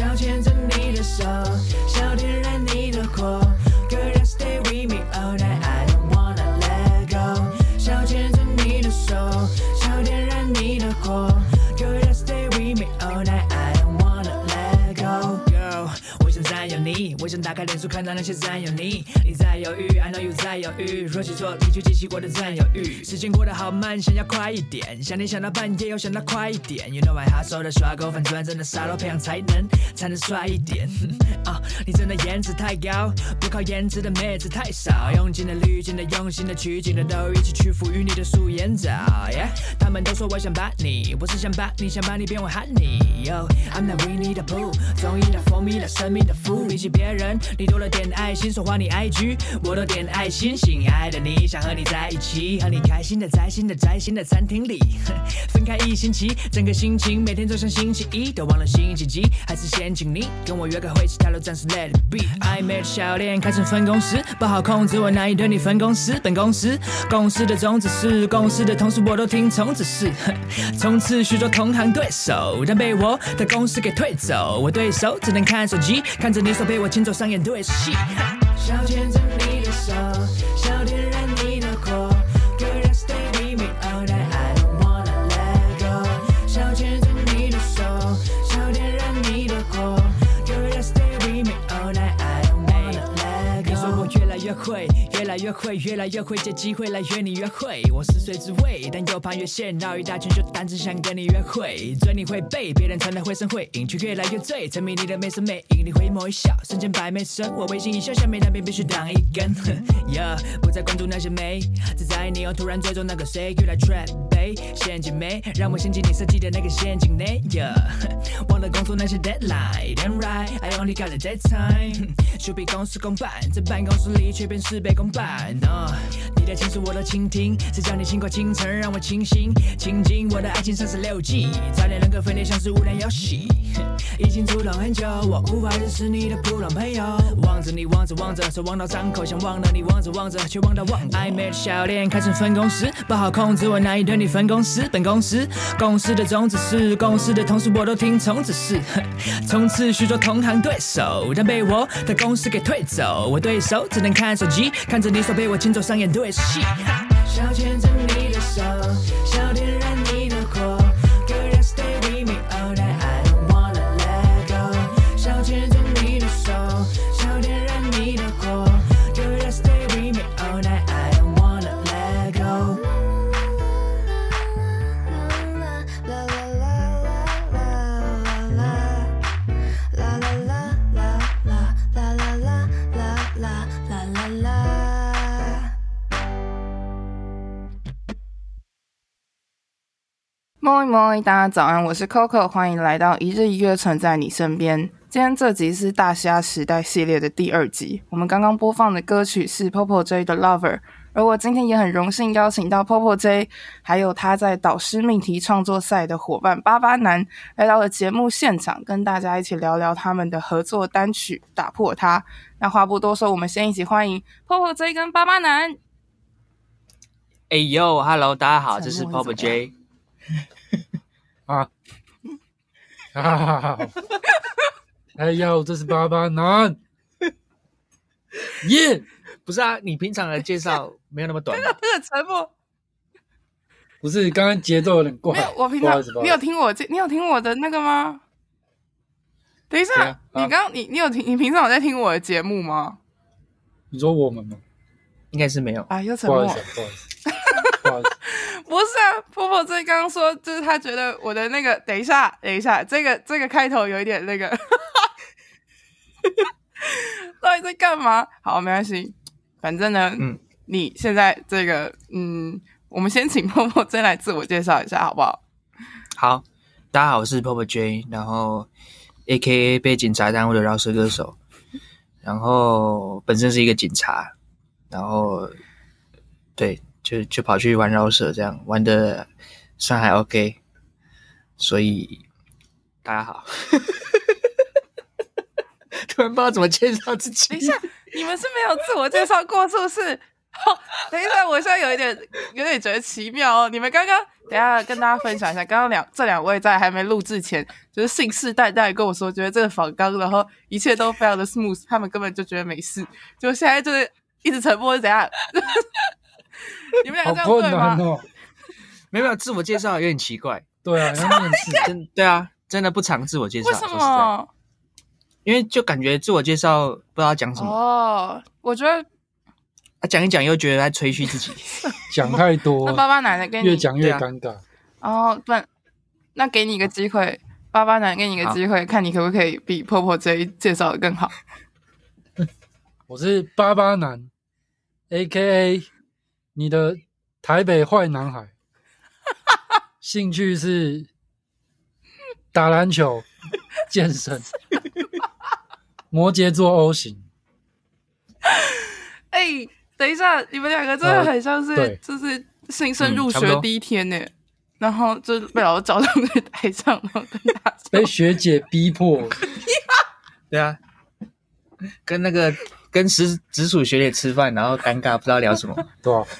想牵着你的手，开脸书看到那些占有你。你在犹豫，I know you 在犹豫，说起错，你就激起我的占有欲。时间过得好慢，想要快一点，想你想到半夜，又想到快一点。You know I hustle 的耍狗，反转真的傻到培养才能才能帅一点。你真的颜值太高，不靠颜值的妹子太少。用尽了滤镜的，用心的取景的，都一起去赋予你的素颜照。他们都说我想把你，不是想把你，想把你变为 honey。Yo，I'm not Winnie the Pooh，综艺的 for me 的生命的负。比起别人，你多了点爱心，说话你 IG，我都点爱心。心爱的你，想和你在一起，和你开心的在新的在新的餐厅里。分开一星期，整个心情每天都像星期一，都忘了星期几，还是先请你跟我约个会，其他都暂时 let it be。暧昧的笑脸开成分公司，不好控制我难以对你分公司。本公司公司的宗旨是，公司的同事我都听从指示。从此许多同行对手，但被我的公司给退走。我对手只能看手机，看着你手被我牵走上演对手戏。来越会，越来越会借机会来约你约会。我是谁滋味，但又怕越线绕一大圈，就单纯想跟你约会。嘴你会背，别人传来绘声绘影，却越来越醉，沉迷你的美声美影。你回眸一笑，瞬间百媚生。我微信一笑，下面那边必须挡一根。Yeah，不再关注那些美，只在意你又突然追踪那个谁，You like trap ba 陷阱妹，让我陷进你设计的那个陷阱内。Yeah，忘了工作那些 deadline，Damn right，I only got a dead time。手比公司公办，在办公室里却变事倍公办。Uh, 你的情书我都倾听，谁叫你轻快倾城，让我清醒。倾尽我的爱情三十六计，早点能够分裂像是无聊游戏。已经触动很久，我无法认识你的普通朋友。望着你，望着望着，手望到张口，想忘了你，望着望着，却望到忘。暧昧的笑脸开成分公司，不好控制，我难以对你分公司。本公司公司的宗旨是，公司的同事我都听从指示。从此许多同行对手，但被我的公司给退走。我对手只能看手机，看着你手被我牵走上演对手戏。想牵着你的手，摸一摸，大家早安，我是 Coco，欢迎来到一日一月存在你身边。今天这集是大虾时代系列的第二集，我们刚刚播放的歌曲是 Popo J 的 Lover，而我今天也很荣幸邀请到 Popo J，还有他在导师命题创作赛的伙伴巴巴男来到了节目现场，跟大家一起聊聊他们的合作单曲《打破它》。那话不多说，我们先一起欢迎 Popo J 跟巴巴男。哎呦，Hello，大家好，这是 Popo J。啊，哈哈哈！哎呦，这是爸爸男，耶！不是啊，你平常的介绍没有那么短。这个这个沉默，不是刚刚节奏有点怪。没有，我平常你有听我这，你有听我的那个吗？等一下，啊、你刚刚你你有听？你平常有在听我的节目吗？你说我们吗？应该是没有啊，又沉默。不好意思，不好意思。不是啊，婆婆这刚刚说，就是他觉得我的那个，等一下，等一下，这个这个开头有一点那个，到底在干嘛？好，没关系，反正呢，嗯，你现在这个，嗯，我们先请婆婆再来自我介绍一下，好不好？好，大家好，我是 Popo J，然后 AKA 被警察耽误的饶舌歌手，然后本身是一个警察，然后对。就就跑去玩饶舌，这样玩的算还 OK，所以大家好，突然不知道怎么介绍自己。等一下，你们是没有自我介绍过，是不是？等一下，我现在有一点有点觉得奇妙哦。你们刚刚等下跟大家分享一下，刚刚两这两位在还没录制前，就是信誓旦旦跟我说，觉得这个访纲，然后一切都非常的 smooth，他们根本就觉得没事，就现在就是一直沉默是怎样？你们两个这样对吗？哦、没有自我介绍有点奇怪。对啊，要面试真对啊，真的不常自我介绍。为什么？因为就感觉自我介绍不知道讲什么。哦，我觉得。啊讲、啊、一讲又觉得在吹嘘自己，讲太多，那爸爸奶奶跟你越讲越尴尬。哦，不，那给你一个机会，爸爸奶奶给你一个机会，看你可不可以比婆婆这一介绍的更好。我是巴巴男，A.K.A. 你的台北坏男孩，兴趣是打篮球、健身，摩羯座 O 型。哎、欸。等一下，你们两个真的很像是，呃、就是新生入学第一天呢，嗯、然后就被老师找到在台上，然后跟他被学姐逼迫。对啊，跟那个跟直直属学姐吃饭，然后尴尬不知道聊什么，对啊。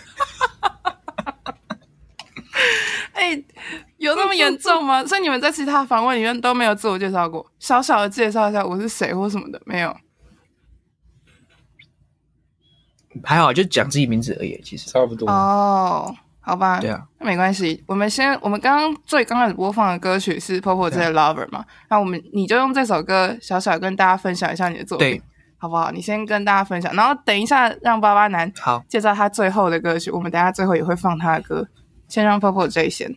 哎、欸，有那么严重吗？所以你们在其他访问里面都没有自我介绍过，小小的介绍一下我是谁或什么的，没有。还好，就讲自己名字而已，其实差不多。哦，好吧，对啊，那没关系。我们先，我们刚刚最刚开始播放的歌曲是 Popo 这个 Lover 嘛？那、啊、我们你就用这首歌小小跟大家分享一下你的作品，对好不好？你先跟大家分享，然后等一下让巴巴男好介绍他最后的歌曲。我们等下最后也会放他的歌，先让 Popo 这一先。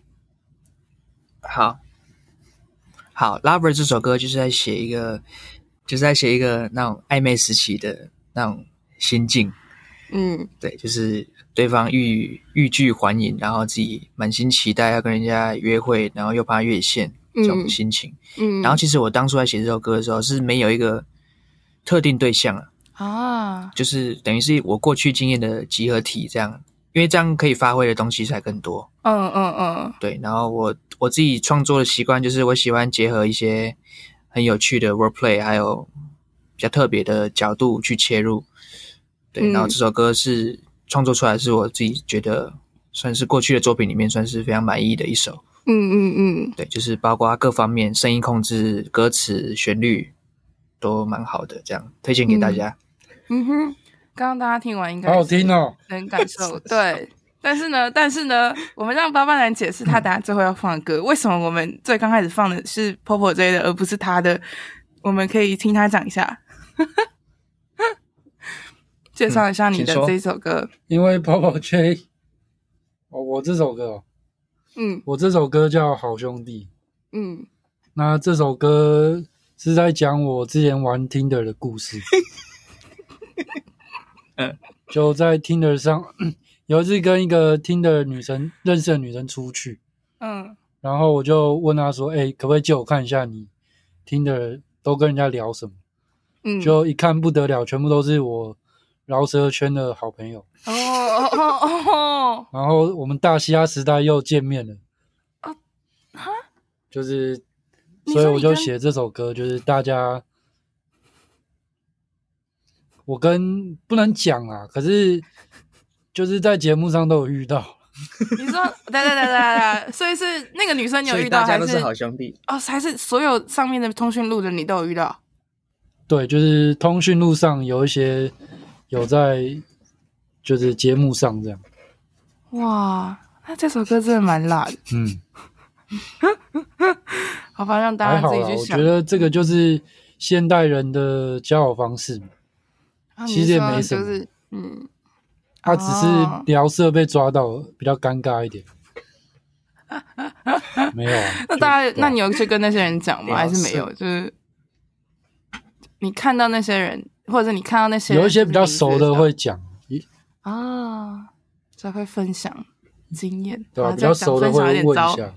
好，好，Lover 这首歌就是在写一个，就是在写一个那种暧昧时期的那种心境。嗯，对，就是对方欲欲拒还迎，然后自己满心期待要跟人家约会，然后又怕越线这种心情。嗯，然后其实我当初在写这首歌的时候是没有一个特定对象啊，啊，就是等于是我过去经验的集合体这样，因为这样可以发挥的东西才更多。嗯嗯嗯，对。然后我我自己创作的习惯就是我喜欢结合一些很有趣的 wordplay，还有比较特别的角度去切入。对，然后这首歌是创作出来，是我自己觉得算是过去的作品里面算是非常满意的一首。嗯嗯嗯，对，就是包括各方面声音控制、歌词、旋律都蛮好的，这样推荐给大家。嗯，嗯哼，刚刚大家听完应该好好听哦，能感受。对，但是呢，但是呢，我们让巴巴男解释他等下最后要放的歌，嗯、为什么我们最刚开始放的是 Popo J 的，而不是他的？我们可以听他讲一下。介绍一下你的这首歌，嗯、因为 Popo J，哦，我这首歌，嗯，我这首歌叫《好兄弟》，嗯，那这首歌是在讲我之前玩 Tinder 的故事，嗯，就在 Tinder 上，有一次跟一个 Tinder 女生认识的女生出去，嗯，然后我就问她说，哎、欸，可不可以借我看一下你 Tinder 都跟人家聊什么？嗯，就一看不得了，全部都是我。饶舌圈的好朋友。哦哦哦哦，然后我们大嘻哈时代又见面了。啊哈，就是，所以我就写这首歌，就是大家，我跟不能讲啊，可是就是在节目上都有遇到。你说，对对对对对，所以是那个女生你有遇到，大家都是好兄弟哦，还是所有上面的通讯录的你都有遇到？对，就是通讯录上有一些。有在，就是节目上这样。哇，那这首歌真的蛮辣的。嗯，好吧，让大家自己去想。我觉得这个就是现代人的交友方式嘛。啊、其实也没什么。就是、嗯，他只是聊色被抓到，比较尴尬一点。没有、啊。那大家，那你有去跟那些人讲吗？还是没有？就是你看到那些人。或者你看到那些有一些比较熟的会讲啊，才会分享经验，对吧？比较熟的会问一下。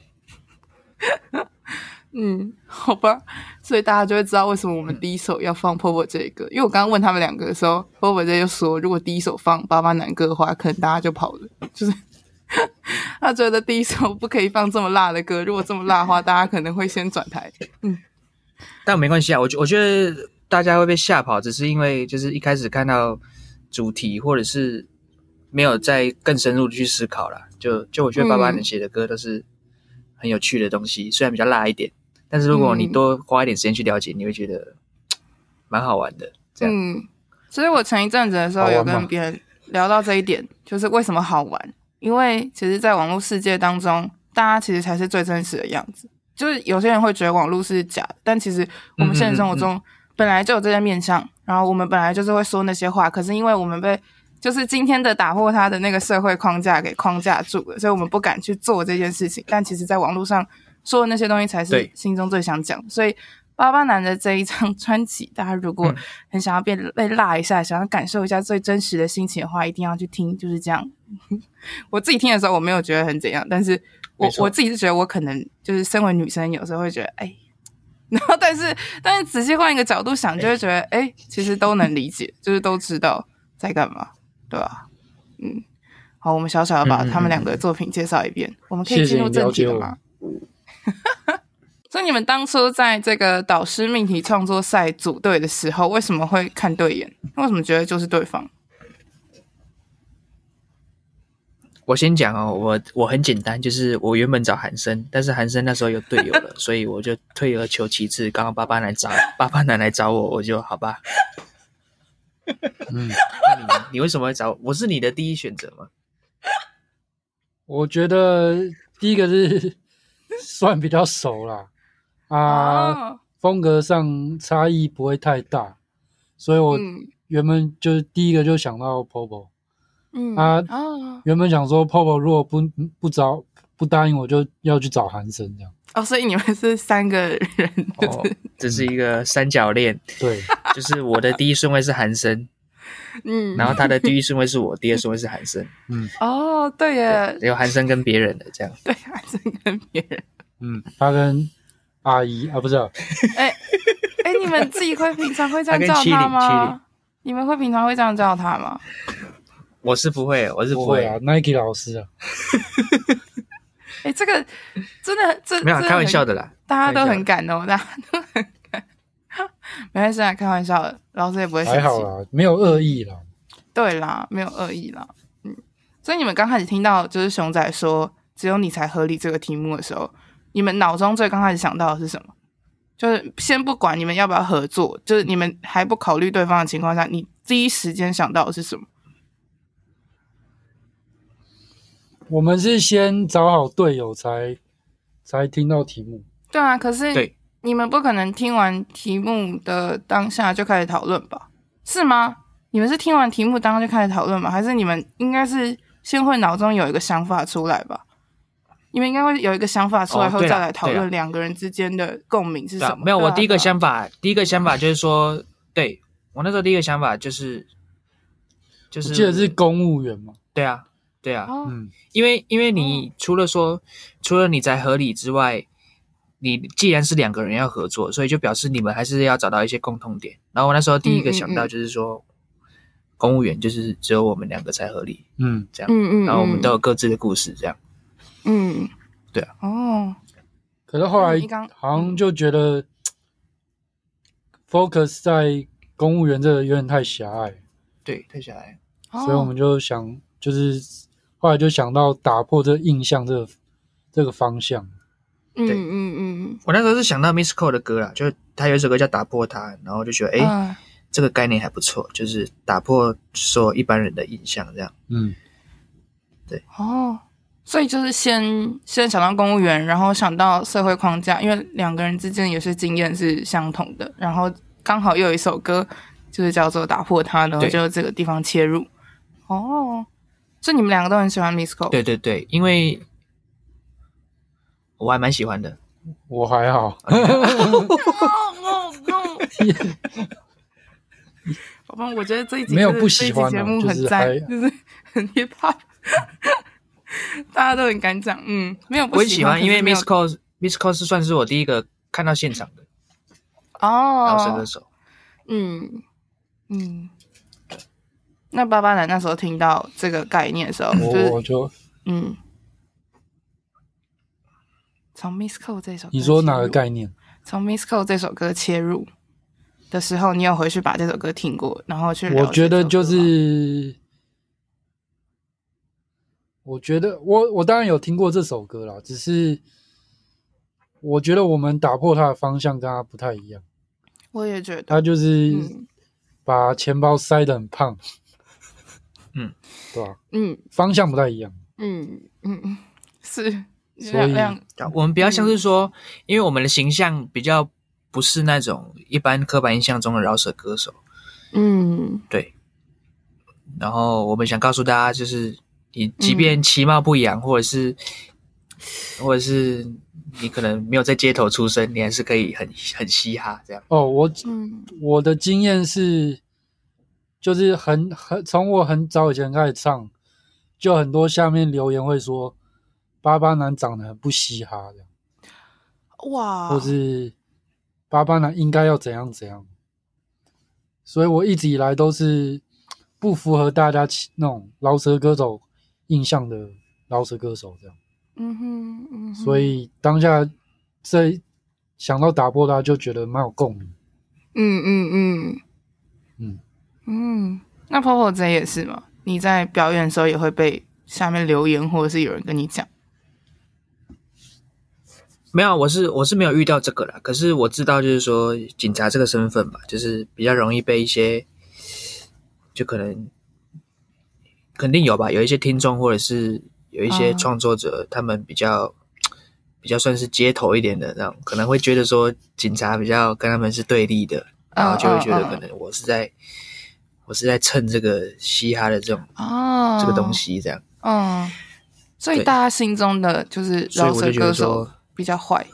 嗯，好吧，所以大家就会知道为什么我们第一首要放 Popo 这一个，因为我刚刚问他们两个的时候，Popo 这就说，如果第一首放巴巴男歌的话，可能大家就跑了，就是 他觉得第一首不可以放这么辣的歌，如果这么辣的话，大家可能会先转台。嗯，但没关系啊，我觉我觉得。大家会被吓跑，只是因为就是一开始看到主题或者是没有再更深入的去思考了。就就我觉得爸爸你写的歌都是很有趣的东西，嗯、虽然比较辣一点，但是如果你多花一点时间去了解，你会觉得蛮好玩的。这样，嗯，所以我前一阵子的时候有跟别人聊到这一点，就是为什么好玩？因为其实，在网络世界当中，大家其实才是最真实的样子。就是有些人会觉得网络是假的，但其实我们现实生活中本来就有这些面相，然后我们本来就是会说那些话，可是因为我们被就是今天的打破他的那个社会框架给框架住了，所以我们不敢去做这件事情。但其实，在网络上说的那些东西才是心中最想讲。所以，巴巴男的这一张专辑，大家如果很想要变被辣一下，想要感受一下最真实的心情的话，一定要去听。就是这样。我自己听的时候，我没有觉得很怎样，但是。我我自己是觉得，我可能就是身为女生，有时候会觉得，哎，然后但是但是仔细换一个角度想，就会觉得，哎，其实都能理解，就是都知道在干嘛，对吧？嗯，好，我们小小的把他们两个的作品介绍一遍，嗯嗯嗯，我们可以进入正题了吗？所以你们当初在这个导师命题创作赛组队的时候，为什么会看对眼？为什么觉得就是对方？我先讲哦，我我很简单，就是我原本找韩生，但是韩生那时候有队友了，所以我就退而求其次，刚刚八八来找八八男来找我，我就好吧。嗯，那你呢？你为什么会找我？我是你的第一选择吗？我觉得第一个是 算比较熟啦，啊，哦、风格上差异不会太大，所以我原本就是第一个就想到 Popo。嗯啊，哦、原本想说，Popo 如果不不找不答应，我就要去找韩生这样。哦，所以你们是三个人，哦，这是一个三角恋。对，就是我的第一顺位是韩生，嗯，然后他的第一顺位是我，第二顺位是韩生，嗯，哦，对耶，有韩生跟别人的这样，对，韩生跟别人，嗯，他跟阿姨啊，不知道，哎哎，你们自己会平常会这样叫他吗？你们会平常会这样叫他吗？我是不会，我是不会，不会啊，Nike 老师啊。哎、欸，这个真的，这没有开玩笑的啦，大家都很感动，大家都很敢。没关系啊，开玩笑的，老师也不会生气。还好啦，没有恶意啦。对啦，没有恶意啦。嗯，所以你们刚开始听到就是熊仔说“只有你才合理”这个题目的时候，你们脑中最刚开始想到的是什么？就是先不管你们要不要合作，就是你们还不考虑对方的情况下，你第一时间想到的是什么？我们是先找好队友才才听到题目。对啊，可是你们不可能听完题目的当下就开始讨论吧？是吗？你们是听完题目当下就开始讨论吗？还是你们应该是先会脑中有一个想法出来吧？你们应该会有一个想法出来后再来讨论两个人之间的共鸣是什么？没有，我第一个想法，第一个想法就是说，对，我那时候第一个想法就是就是，记得是公务员吗？对啊。对啊，嗯，因为因为你除了说、哦、除了你在合理之外，你既然是两个人要合作，所以就表示你们还是要找到一些共同点。然后我那时候第一个想到就是说，嗯嗯嗯公务员就是只有我们两个才合理，嗯，这样，嗯嗯，然后我们都有各自的故事，这样，嗯，对啊，哦，可是后来好像就觉得 focus 在公务员这个有点太狭隘，对，太狭隘，所以我们就想就是。后来就想到打破这个印象，这个这个方向。对，嗯嗯嗯。我那时候是想到 Miss Cole 的歌啦，就是他有一首歌叫《打破它》，然后就觉得，哎、欸，嗯、这个概念还不错，就是打破所有一般人的印象，这样。嗯，对。哦，所以就是先先想到公务员，然后想到社会框架，因为两个人之间有些经验是相同的，然后刚好又有一首歌就是叫做《打破它》，然后就这个地方切入。哦。所以你们两个都很喜欢 Miss co 对对对，因为我还蛮喜欢的。我还好。宝宝，我觉得这一集没有不喜欢节目很赞，就是很 hip hop，大家都很敢讲。嗯，没有不喜欢，我喜欢，因为 Miss Ko，Miss Ko 是算是我第一个看到现场的哦，饶舌歌手。嗯嗯。那八八男那时候听到这个概念的时候，就是、我就嗯，从 Miss Ko 这首歌，你说哪个概念？从 missco 这首歌切入的时候，你有回去把这首歌听过，然后去。我觉得就是我觉得我我当然有听过这首歌啦，只是我觉得我们打破它的方向跟它不太一样。我也觉得，他就是嗯把钱包塞得很胖，嗯，对吧？嗯。方向不太一样，嗯嗯嗯，是，所以我们比较像是说，因为我们的形象比较不是那种一般刻板印象中的饶舌歌手，嗯。对。然后我们想告诉大家，就是你即便其貌不扬，或者是，或者是你可能没有在街头出生，你还是可以很很嘻哈这样。哦，我嗯。我的经验是，就是很很从我很早以前开始唱，就很多下面留言会说，巴巴男长得很不嘻哈这样，哇，或是巴巴男应该要怎样怎样，所以我一直以来都是不符合大家那种饶舌歌手印象的饶舌歌手这样。嗯哼嗯哼，所以当下这想到打破它，就觉得蛮有共鸣。嗯嗯嗯嗯，嗯，那 Popo 这也是吗？你在表演的时候也会被下面留言，或者是有人跟你讲？没有，我是我是没有遇到这个啦。可是我知道，就是说警察这个身份吧，就是比较容易被一些，就可能肯定有吧，有一些听众或者是有一些创作者，他们比较比较算是街头一点的那种，可能会觉得说警察比较跟他们是对立的，然后就会觉得可能我是在我是在蹭这个嘻哈的这种哦，这个东西这样。嗯，所以大家心中的就是饶舌歌手比较坏，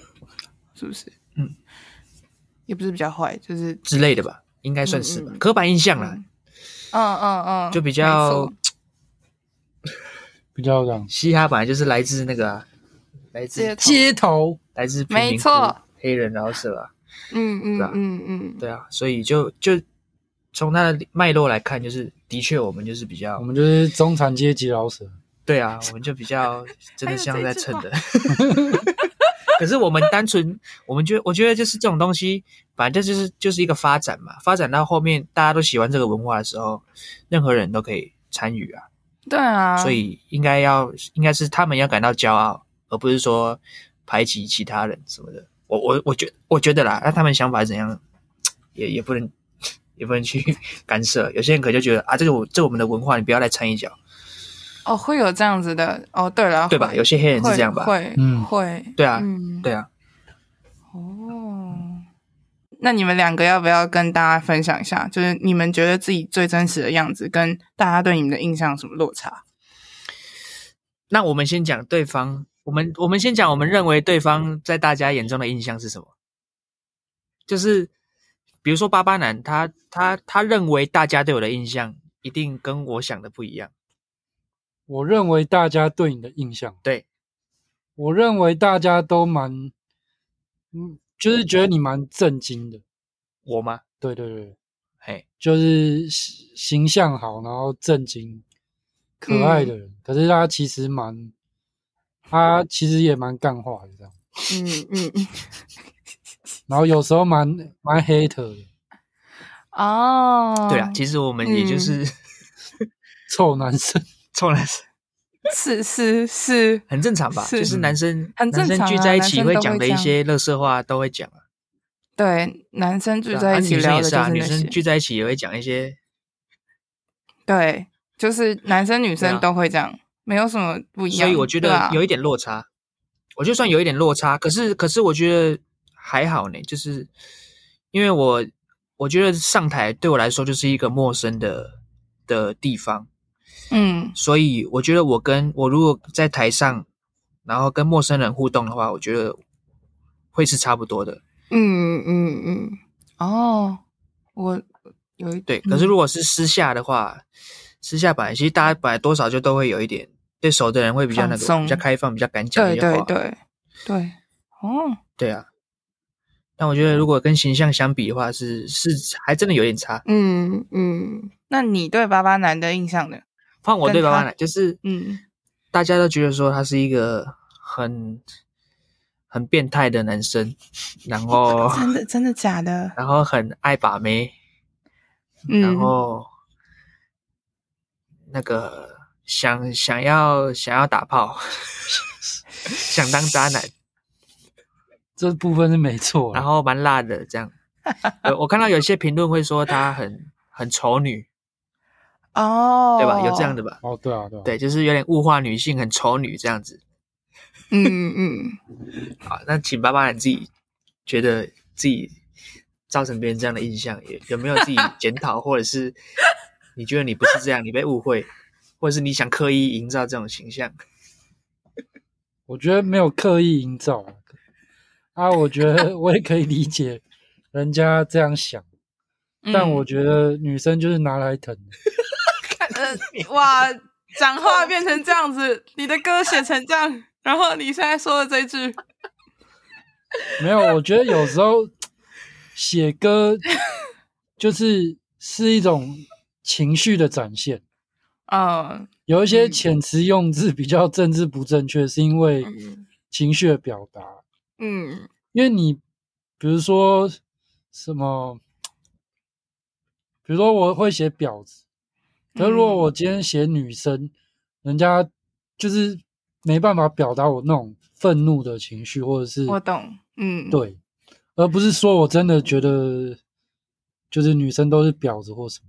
是不是？嗯，也不是比较坏，就是之类的吧，应该算是吧，嗯嗯刻板印象啦，嗯。嗯嗯，就比较比较这样。嘻哈本来就是来自那个、啊，来自街头。街头，来自贫没民窟错黑人饶舌啊，嗯嗯是吧？嗯嗯，对啊，所以就就从它的脉络来看，就是的确我们就是比较我们就是中产阶级饶舌。对啊，我们就比较 真的像在蹭的。可是我们单纯，我们觉得我觉得就是这种东西，反正就是就是一个发展嘛，发展到后面大家都喜欢这个文化的时候，任何人都可以参与啊。对啊，所以应该要应该是他们要感到骄傲，而不是说排挤其他人什么的。我我我觉我觉得啦，那他们想法怎样，也也不能也不能去 干涉。有些人可能就觉得啊，这是我这我们的文化，你不要来掺一脚，哦，会有这样子的哦。对了，对吧？有些黑人是这样吧？会，嗯会，对啊，嗯，对啊。哦，那你们两个要不要跟大家分享一下？就是你们觉得自己最真实的样子，跟大家对你们的印象有什么落差？那我们先讲对方，我们我们先讲我们认为对方在大家眼中的印象是什么？就是比如说巴巴男，他他他认为大家对我的印象一定跟我想的不一样。我认为大家对你的印象，对，我认为大家都蛮，嗯，就是觉得你蛮震惊的。我吗？对对对，嘿，就是形形象好，然后震惊、可爱的人。嗯可是他其实蛮，他其实也蛮干话的这样。嗯嗯嗯，然后有时候蛮蛮 hater 的，哦，对啊，其实我们也就是、臭男生。臭男生，是是是，很正常吧？是就是男生很正常啊男生聚在一起会讲的一些乐色话都会讲啊。对，男生聚在一起聊的也是啊，女就是那些，生聚在一起也会讲一些。对，就是男生女生都会这样，没有什么不一样。所以我觉得有一点落差，我就算有一点落差，可是可是我觉得还好呢，就是因为我我觉得上台对我来说就是一个陌生的的地方，嗯。所以我觉得我跟我如果在台上，然后跟陌生人互动的话，我觉得会是差不多的。嗯嗯嗯，哦，我有一对，可是。如果是私下的话，私下本来其实大家本来多少就都会有一点对熟的人会比较那个比较开放，比较敢讲对一些话。对对对，哦，对啊，但我觉得如果跟形象相比的话是，是是还真的有点差。嗯嗯，那你对巴巴男的印象呢？换我对跟他爸爸奶，就是嗯大家都觉得说他是一个很很变态的男生，然后 真的真的假的？然后很爱把妹，嗯，然后那个想想要想要打炮，想当渣男，这部分是没错。然后蛮辣的这样。我看到有些评论会说她很很丑女，哦，对吧？有这样的吧？哦，对啊，对啊，对，就是有点物化女性，很丑女这样子。嗯嗯嗯。好，那请爸爸你自己觉得自己造成别人这样的印象，有有没有自己检讨，或者是 你觉得你不是这样，你被误会，或者是你想刻意营造这种形象？我觉得没有刻意营造啊，我觉得 我也可以理解人家这样想，嗯、但我觉得女生就是拿来疼。呃，哇，讲话变成这样子，你的歌写成这样，然后你现在说的这句，没有，我觉得有时候写歌 就是是一种情绪的展现啊。有一些遣词用字比较政治不正确，是因为情绪的表达。嗯，因为你比如说什么，比如说我会写婊子，可是如果我今天写女生，人家就是没办法表达我那种愤怒的情绪，或者是我懂，嗯，对，而不是说我真的觉得就是女生都是婊子或什么。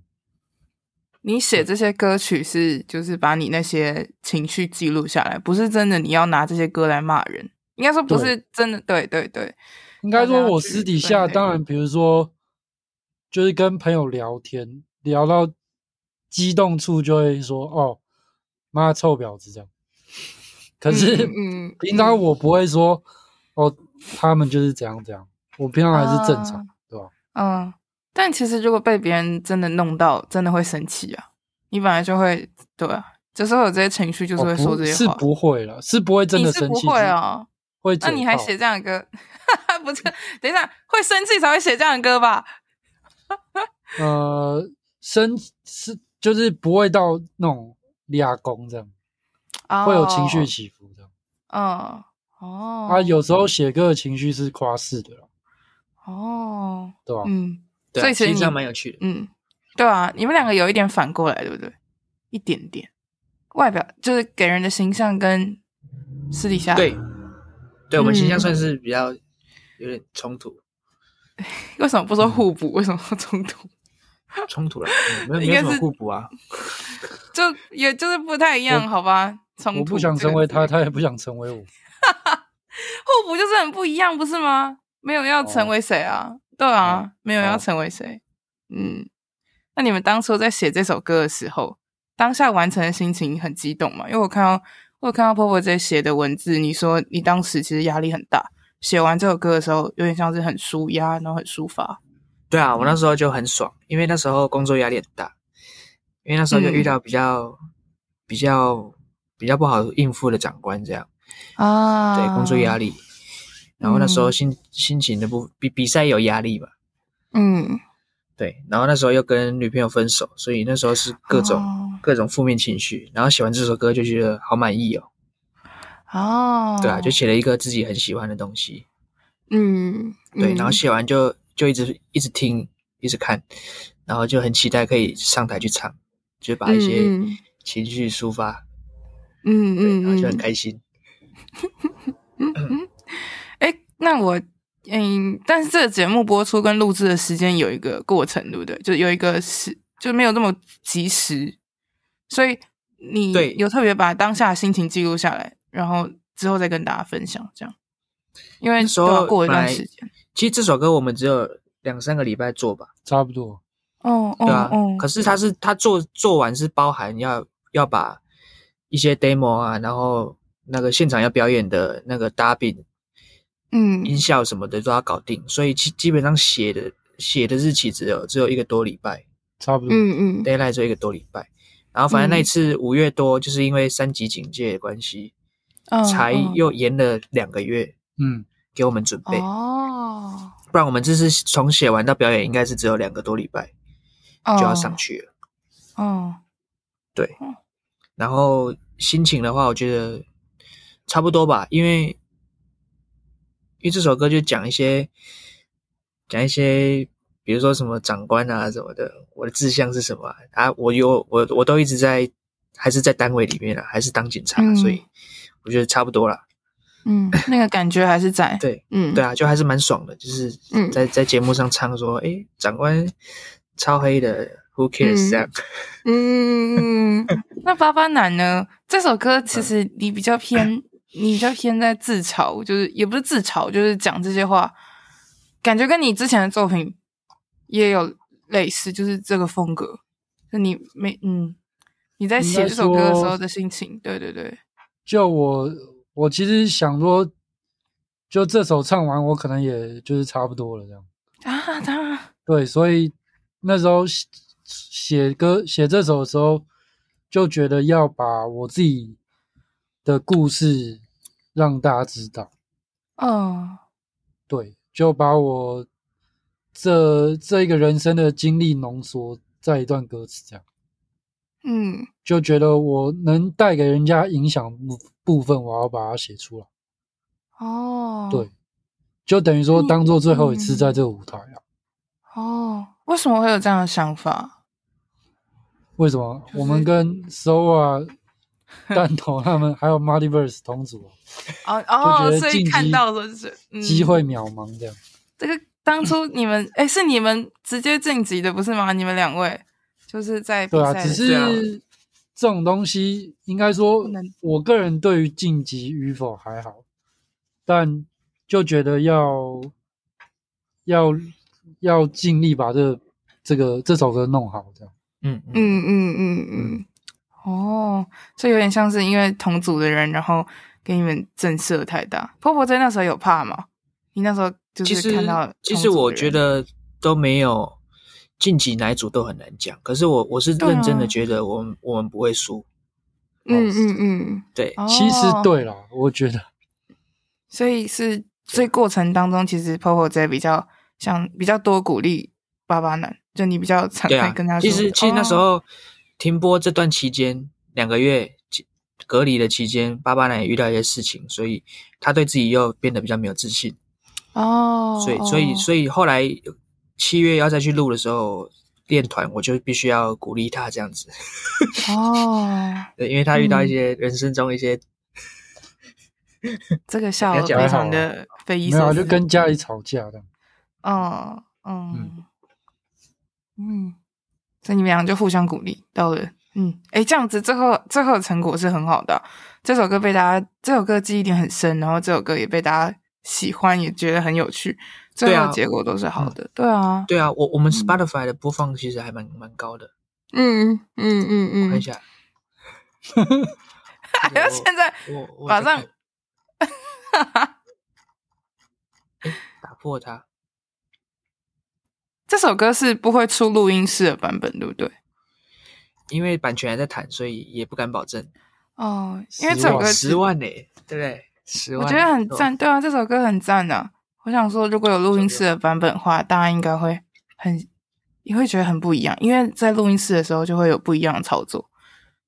你写这些歌曲是就是把你那些情绪记录下来，不是真的你要拿这些歌来骂人。应该说不是真的，对对对。对应该说我私底下当然，比如说就是跟朋友聊天，聊到激动处就会说：“哦，妈臭婊子这样。”可是嗯平常我不会说：“哦，他们就是这样这样。”我平常还是正常，对吧？嗯。但其实，如果被别人真的弄到，真的会生气啊！你本来就会对啊，就是会有这些情绪，就是会说这些话。是不会了，是不会真的生气。不会啊，会。那你还写这样的歌？不是，等一下，会生气才会写这样的歌吧？呃，生是就是不会到那种俩攻这样，哦、会有情绪起伏这样。嗯，哦，啊，有时候写歌的情绪是夸饰的了。哦，对吧？嗯。对所以其实这样蛮有趣的，嗯，对啊，你们两个有一点反过来，对不对？一点点，外表就是给人的形象跟私底下，对，对我们形象算是比较有点冲突。嗯、为什么不说互补？为什么冲突？冲突了，没有没有什么互补啊，就也就是不太一样，好吧？冲突，我不想成为他，他也不想成为我，互补就是很不一样，不是吗？没有要成为谁啊？哦对啊，嗯、没有要成为谁。嗯，那你们当初在写这首歌的时候，当下完成的心情很激动嘛？因为我看到，我有看到 Popo 在写的文字，你说你当时其实压力很大，写完这首歌的时候，有点像是很舒压，然后很抒发。对啊，我那时候就很爽，因为那时候工作压力很大，因为那时候就遇到比较、嗯、比较比较不好应付的长官，这样啊，对，工作压力。然后那时候心、嗯、心情的不比比赛有压力吧，嗯，对。然后那时候又跟女朋友分手，所以那时候是各种、哦、各种负面情绪。然后写完这首歌就觉得好满意哦，哦，对啊，就写了一个自己很喜欢的东西，嗯，对。然后写完就就一直一直听，一直看，然后就很期待可以上台去唱，就把一些情绪抒发，嗯嗯，然后就很开心，嗯嗯。那我嗯，但是这个节目播出跟录制的时间有一个过程，对不对？就有一个时，就没有那么及时，所以你有特别把当下的心情记录下来，然后之后再跟大家分享，这样。因为说过一段时间，其实这首歌我们只有两三个礼拜做吧，差不多。哦，对啊。哦，可是他是他做做完是包含要要把一些 demo 啊，然后那个现场要表演的那个 dubbing。嗯，音效什么的都要搞定，所以基基本上写的写的日期只有只有一个多礼拜，差不多。嗯嗯，deadline 只有一个多礼拜。然后反正那一次五月多，就是因为三级警戒的关系，嗯、才又延了两个月。嗯，给我们准备哦，不然我们这次从写完到表演应该是只有两个多礼拜就要上去了。哦，对。然后心情的话，我觉得差不多吧，因为。因为这首歌就讲一些，讲一些，比如说什么长官啊什么的，我的志向是什么啊？啊我有我我都一直在还是在单位里面啊，还是当警察，嗯所以我觉得差不多了。嗯，那个感觉还是在。对，嗯，对啊，就还是蛮爽的，就是嗯在在节目上唱说，哎，长官超黑的，Who cares 嗯这样。嗯，那巴巴男呢？这首歌其实你比较偏，你比较偏在自嘲，就是也不是自嘲，就是讲这些话，感觉跟你之前的作品也有类似，就是这个风格。就你没嗯，你在写这首歌的时候的心情，对对对。就我，我其实想说，就这首唱完，我可能也就是差不多了这样。啊，当然。对，所以那时候写写歌写这首的时候，就觉得要把我自己的故事让大家知道。嗯，对，就把我这这一个人生的经历浓缩在一段歌词这样。嗯，就觉得我能带给人家影响部部分，我要把它写出来。哦，对，就等于说当做最后一次在这个舞台了。哦，为什么会有这样的想法？为什么？就是、我们跟 SOA、弹头他们还有 Multiverse 同组哦哦，就觉得晋级所以看到的是、嗯、机会渺茫这样。这个当初你们哎，是你们直接晋级的不是吗？你们两位就是在比赛对啊，只是这种东西，应该说，我个人对于晋级与否还好，但就觉得要要要尽力把这这个这首歌弄好，这样。嗯嗯嗯嗯嗯，嗯，哦，这有点像是因为同组的人，然后给你们震慑太大。婆婆在那时候有怕吗？你那时候就是看到其实，其实我觉得都没有晋级哪一组都很难讲。可是我我是认真的觉得我们、啊、我们不会输。嗯嗯嗯，对，其实对了，我觉得。所以是这过程当中，其实 Popo 在比较像比较多鼓励巴巴男。就你比较常在跟他说，其实其实那时候停播这段期间，两个月隔离的期间，巴巴男也遇到一些事情，所以他对自己又变得比较没有自信。哦，所以所以所以后来七月要再去录的时候，练团我就必须要鼓励他这样子。哦，对，因为他遇到一些人生中一些，这个 笑得非常的匪夷所思，没有就跟家里吵架的。嗯嗯。嗯，所以你们俩就互相鼓励到了，嗯，诶，这样子最后最后的成果是很好的啊。这首歌被大家，这首歌记忆点很深，然后这首歌也被大家喜欢，也觉得很有趣，最后结果都是好的，对啊，对啊，我我们 Spotify 的播放其实还蛮蛮高的，嗯嗯嗯嗯，我看一下，还 要现在马上，打破它。这首歌是不会出录音室的版本，对不对？因为版权还在谈，所以也不敢保证。哦，因为这首歌十万呢，对不对？十万，我觉得很赞。对啊，这首歌很赞啊！我想说，如果有录音室的版本的话，大家应该会很，也会觉得很不一样。因为在录音室的时候，就会有不一样的操作。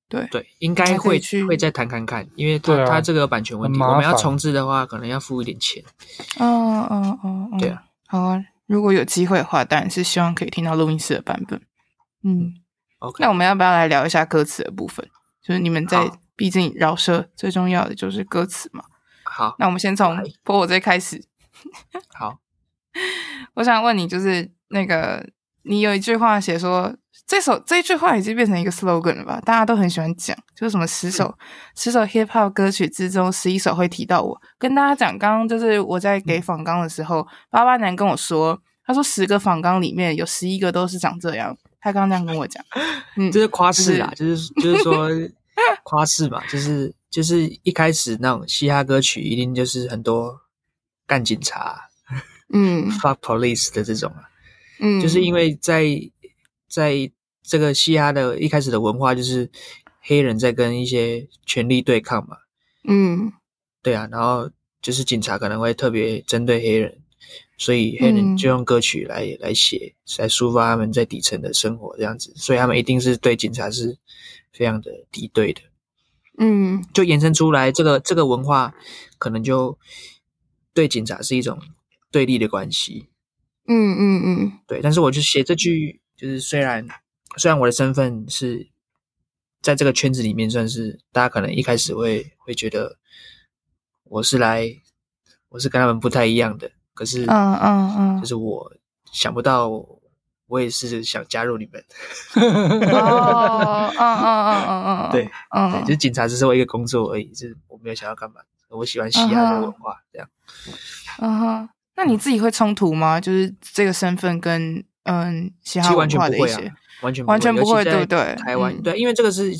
对对，应该会去会再谈看看，因为它它这个版权问题，我们要重置的话，可能要付一点钱。哦哦哦，对啊，好啊。如果有机会的话，当然是希望可以听到录音室的版本。嗯，OK。那我们要不要来聊一下歌词的部分？就是你们在，毕竟饶舌最重要的就是歌词嘛。好，那我们先从婆婆这开始。好，我想问你，就是那个你有一句话写说，这首这一句话已经变成一个 slogan 了吧？大家都很喜欢讲，就是什么十首十首 hip hop 歌曲之中，十一首会提到我。跟大家讲，刚刚就是我在给访纲的时候，八八男跟我说，他说十个访纲里面有十一个都是长这样。他刚刚这样跟我讲，嗯，这是夸饰啊，就是就是说 夸饰吧，就是就是一开始那种嘻哈歌曲一定就是很多干警察，嗯，fuck police 的这种啊，嗯，就是因为在在这个嘻哈的一开始的文化，就是黑人在跟一些权力对抗嘛，嗯，对啊，然后就是警察可能会特别针对黑人。所以黑人就用歌曲来、嗯、来写，来抒发他们在底层的生活这样子，所以他们一定是对警察是非常的敌对的。嗯，就延伸出来这个这个文化，可能就对警察是一种对立的关系。嗯嗯嗯，对。但是我就写这句，就是虽然虽然我的身份是在这个圈子里面，算是大家可能一开始会会觉得我是来，我是跟他们不太一样的。可是，嗯嗯嗯，就是我想不到，我也是想加入你们。哦，嗯嗯嗯嗯嗯，对，嗯，对，就是警察只是我一个工作而已，就是我没有想要干嘛，我喜欢嘻哈的文化这样。嗯哼，那你自己会冲突吗？就是这个身份跟嗯嘻哈文化的一些。完全完全不会，对不对？台湾、嗯、对，因为这个是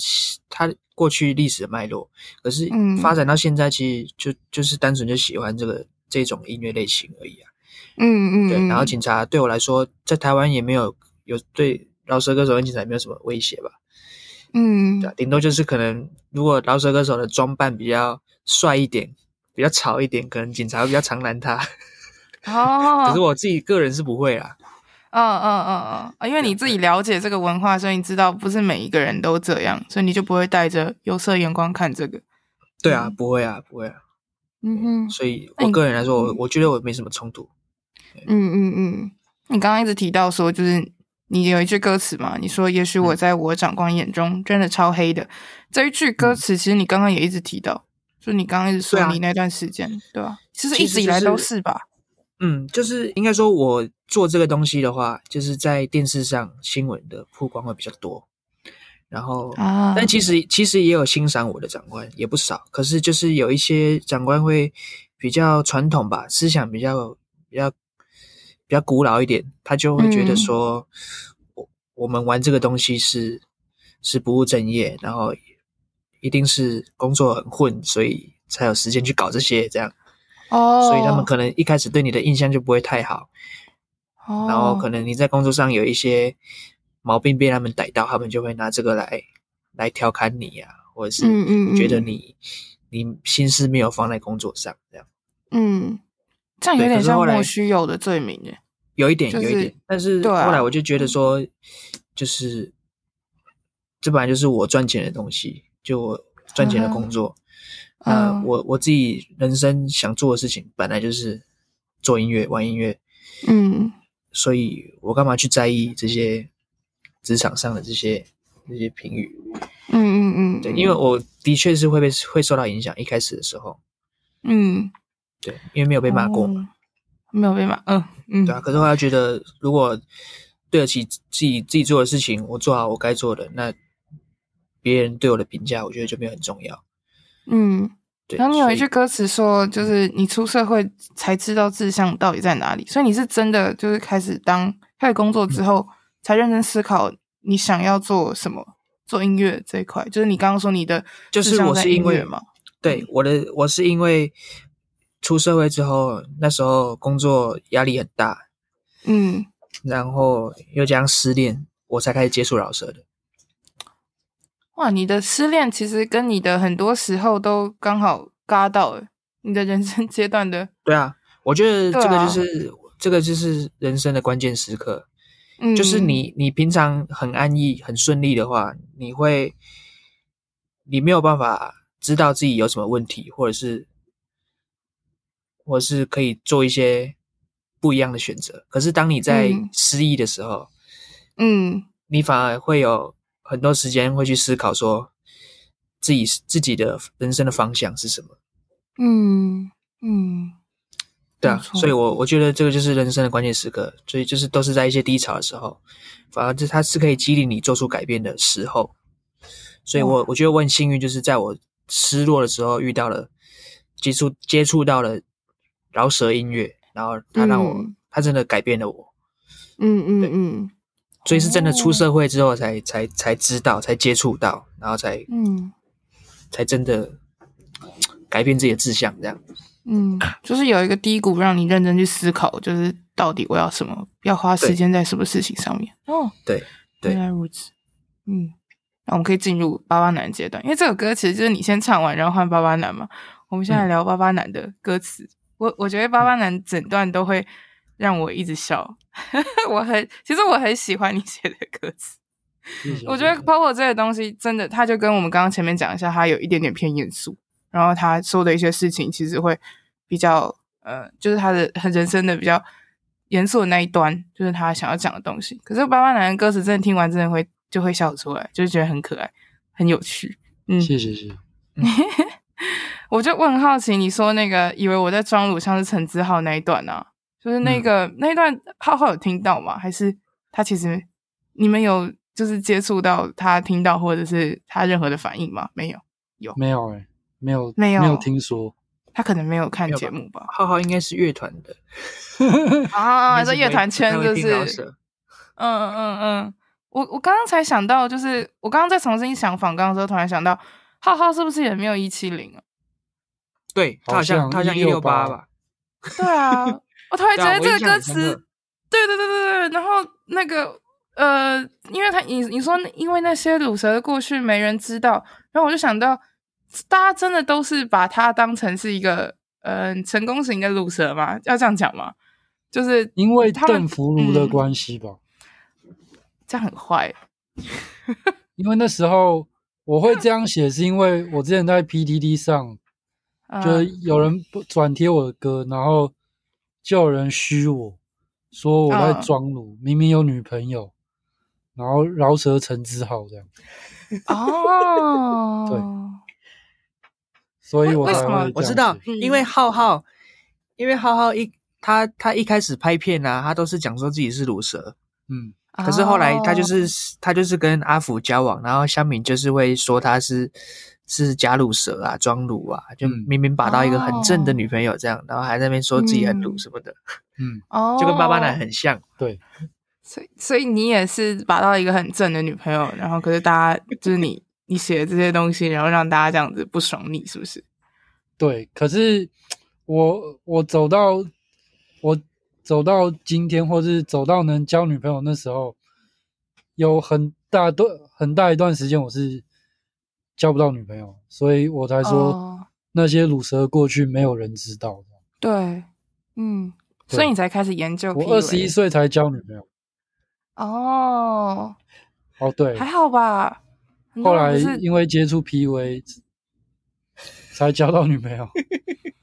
他过去历史的脉络，可是发展到现在，其实就就是单纯就喜欢这个这种音乐类型而已啊。嗯嗯，对。然后警察对我来说，在台湾也没有有对饶舌歌手跟警察也没有什么威胁吧。嗯，对，顶多就是可能如果饶舌歌手的装扮比较帅一点，比较潮一点，可能警察会比较常拦他。哦，可是我自己个人是不会啦。嗯嗯嗯嗯，因为你自己了解这个文化，所以你知道不是每一个人都这样，所以你就不会带着有色眼光看这个。对啊，不会啊，不会啊。嗯哼，所以我个人来说，我我觉得我没什么冲突。嗯嗯嗯，你刚刚一直提到说，就是你有一句歌词嘛，你说也许我在我长官眼中真的超黑的。这一句歌词，其实你刚刚也一直提到，就你刚刚一直说你那段时间，对吧？其实一直以来都是吧。嗯，就是应该说，我做这个东西的话，就是在电视上新闻的曝光会比较多。然后，啊，但其实其实也有欣赏我的长官，也不少。可是就是有一些长官会比较传统吧，思想比较比较比较古老一点，他就会觉得说，我、嗯、我们玩这个东西是是不务正业，然后一定是工作很混，所以才有时间去搞这些这样。哦，所以他们可能一开始对你的印象就不会太好，哦，然后可能你在工作上有一些毛病被他们逮到，他们就会拿这个来来调侃你呀、啊，或者是觉得你、嗯嗯嗯、你心思没有放在工作上这样。嗯，这样有点像莫须有的罪名耶，有一点，有一点。但是后来我就觉得说，啊、就是这本来就是我赚钱的东西，就我赚钱的工作。呃，我我自己人生想做的事情，本来就是做音乐、玩音乐，嗯，所以我干嘛去在意这些职场上的这些这些评语？嗯嗯嗯，对，因为我的确是会被会受到影响，一开始的时候，嗯，对，因为没有被骂过嘛，哦、没有被骂，嗯嗯，对啊。可是后来觉得，如果对得起自己自己做的事情，我做好我该做的，那别人对我的评价，我觉得就没有很重要。嗯，对。然后你有一句歌词说，就是你出社会才知道志向到底在哪里，所以你是真的就是开始当开始工作之后，才认真思考你想要做什么，做音乐这一块。就是你刚刚说你的就是我是因为嘛，对，我的我是因为出社会之后，那时候工作压力很大，嗯，然后又加上失恋，我才开始接触饶舌的。哇，你的失恋其实跟你的很多时候都刚好嘎到了你的人生阶段的。对啊，我觉得这个就是、啊、这个就是人生的关键时刻。嗯，就是你你平常很安逸很顺利的话，你会你没有办法知道自己有什么问题，或者是或者是可以做一些不一样的选择。可是当你在失意的时候，嗯，你反而会有。很多时间会去思考，说自己自己的人生的方向是什么。嗯嗯，对啊，所以我我觉得这个就是人生的关键时刻，所以就是都是在一些低潮的时候，反而这它是可以激励你做出改变的时候。所以我我觉得我很幸运，就是在我失落的时候遇到了接触接触到了饶舌音乐，然后他让我他真的改变了我。嗯嗯嗯。所以是真的出社会之后才、哦、才才知道，才接触到，然后才嗯，才真的改变自己的志向，这样。嗯，就是有一个低谷，让你认真去思考，就是到底我要什么，要花时间在什么事情上面。哦，对对，原来如此。嗯，那我们可以进入巴巴男阶段，因为这首歌其实就是你先唱完，然后换巴巴男嘛。我们现在聊巴巴男的歌词，嗯、我我觉得巴巴男整段都会让我一直笑。我很，其实我很喜欢你写的歌词。我觉得 Popo 这个东西真的，他就跟我们刚刚前面讲一下，他有一点点偏严肃，然后他说的一些事情其实会比较，呃，就是他的很人生的比较严肃的那一端，就是他想要讲的东西。可是巴巴男的歌词真的听完真的会就会笑出来，就是觉得很可爱。很有趣。嗯，谢谢谢谢。我就我很好奇，你说那个以为我在装乳像是陈志浩那一段啊，就是那个、嗯、那一段浩浩有听到吗？还是他其实你们有就是接触到他听到或者是他任何的反应吗？没有，有没有、欸？哎，没有，没有，没有听说。他可能没有看节目吧？吧浩浩应该是乐团的 啊，在乐团圈就是。嗯嗯嗯，我我刚刚才想到，就是我刚刚在重新想访刚的时候，突然想到，浩浩是不是也没有一七零啊？对，他好像他好像一六八吧？对啊，我突然觉得这个歌词，对对对对对，然后那个呃，因为他你你说因为那些鲁蛇的过去没人知道，然后我就想到，大家真的都是把他当成是一个嗯、呃、成功型的鲁蛇吗？要这样讲吗？就是因为邓福如的关系吧。嗯这样很坏，因为那时候我会这样写，是因为我之前在 PTT 上，就有人转贴我的歌，然后就有人虚我说我在装乳，明明有女朋友，然后饶舌陈之浩这样。哦，对，所以我才会我知道，因为浩浩，因为浩浩一他他一开始拍片啊，他都是讲说自己是鲁蛇，嗯。可是后来他就是、oh. 他就是跟阿福交往，然后香敏就是会说他是是假鲁蛇啊，装鲁啊，就明明把到一个很正的女朋友这样，oh. 然后还在那边说自己很鲁什么的，嗯，哦，就跟巴巴男很像，对，所以所以你也是把到一个很正的女朋友，然后可是大家就是你 你写的这些东西，然后让大家这样子不爽你是不是？对，可是我我走到我。走到今天，或是走到能交女朋友那时候，有很大段很大一段时间我是交不到女朋友，所以我才说、哦、那些卤蛇过去没有人知道的。对，嗯，所以你才开始研究。我二十一岁才交女朋友。哦，哦，对，还好吧。后来因为接触 PUA 才交到女朋友。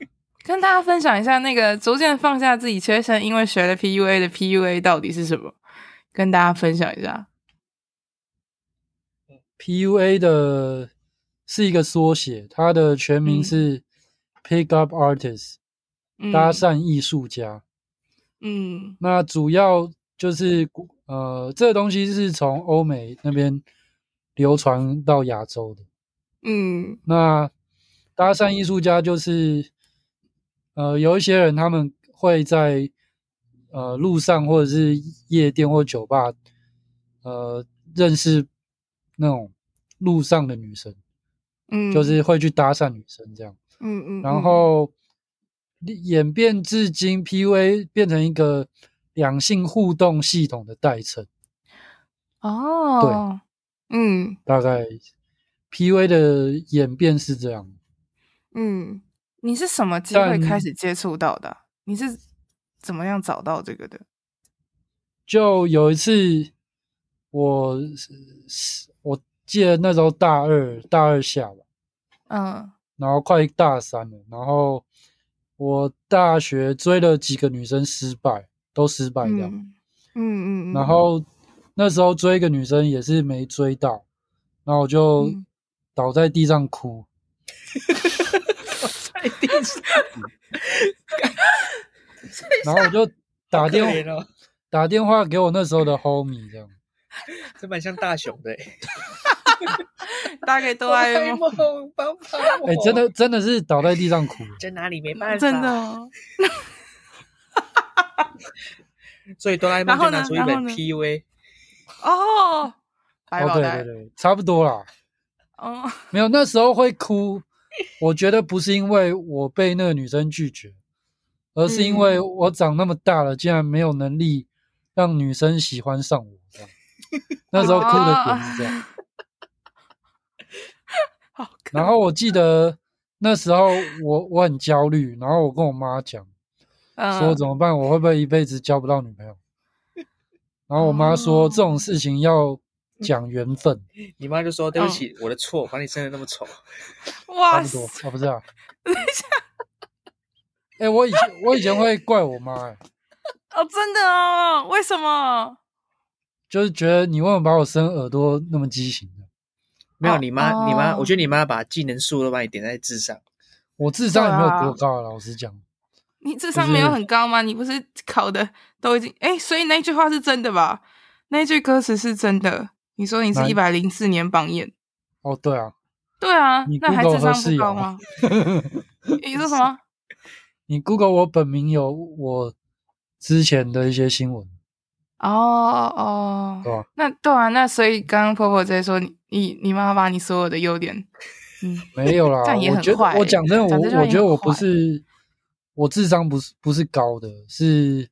跟大家分享一下那个逐渐放下自己缺陷，因为学了 PUA 的 PUA 到底是什么？跟大家分享一下。PUA 的是一个缩写，它的全名是 Pick Up Artist，嗯，搭讪艺术家。嗯，那主要就是呃，这个东西是从欧美那边流传到亚洲的。嗯，那搭讪艺术家就是。呃，有一些人他们会在呃路上或者是夜店或酒吧，呃，认识那种路上的女生，嗯，就是会去搭讪女生这样，嗯嗯，嗯，然后演变至今，PUA 变成一个两性互动系统的代称。哦，对，嗯，大概 PUA 的演变是这样，嗯。你是什么机会开始接触到的？你是怎么样找到这个的？就有一次我，我我记得那时候大二大二下吧，嗯，然后快大三了，然后我大学追了几个女生失败，都失败这样，嗯嗯，嗯，然后那时候追一个女生也是没追到，然后我就倒在地上哭。嗯 然后我就打电话、哦、打电话给我那时候的 homie，这样，这蛮像大雄的、欸，打给哆啦 A 梦，帮帮我！哎、欸，真的真的是倒在地上哭，在哪里？没办法，真的、哦。所以哆啦 A 梦就拿出一本 PUA，哦，哦，对对对，差不多啦。哦，没有，那时候会哭。我觉得不是因为我被那个女生拒绝，而是因为我长那么大了，竟然没有能力让女生喜欢上我。这样，那时候哭的点是这样。然后我记得那时候我我很焦虑，然后我跟我妈讲，说怎么办？我会不会一辈子交不到女朋友？然后我妈说这种事情要。讲缘分，你妈就说对不起，哦、我的错，把你生的那么丑。哇，差不多，我不知道。等一下，哎、欸，我以前我以前会怪我妈、欸，哎，哦，真的哦？为什么？就是觉得你为什么把我生耳朵那么畸形的？没有，你妈，哦你妈，我觉得你妈把技能树都把你点在智商。我智商也没有多高啊，老实讲。你智商没有很高吗？你不是考的都已经哎，所以那句话是真的吧？那句歌词是真的。你说你是一百零四年榜眼。哦，对啊，对啊你，那还智商不高吗？你说什么？你 Google 我本名有我之前的一些新闻，哦哦，对吧？那对啊，那所以刚刚婆婆在说你你你妈把你所有的优点，嗯，没有啦，这样也很坏我讲真的，我我觉得我不是我智商不是不是高的，是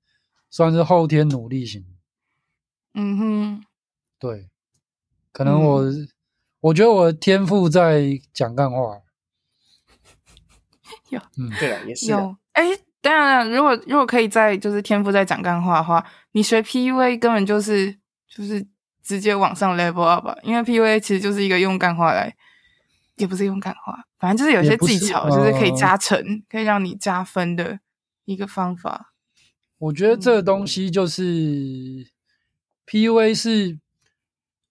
算是后天努力型。嗯哼，对，可能我、我觉得我的天赋在讲干话。有嗯，对了，也是啊。有哎，当然了，如果如果可以在就是天赋在讲干话的话，你学 PUA 根本就是就是直接往上 level up 吧，因为 PUA 其实就是一个用干话来，也不是用干话，反正就是有些技巧，就是可以呃加成，可以让你加分的一个方法。我觉得这个东西就是 PUA 是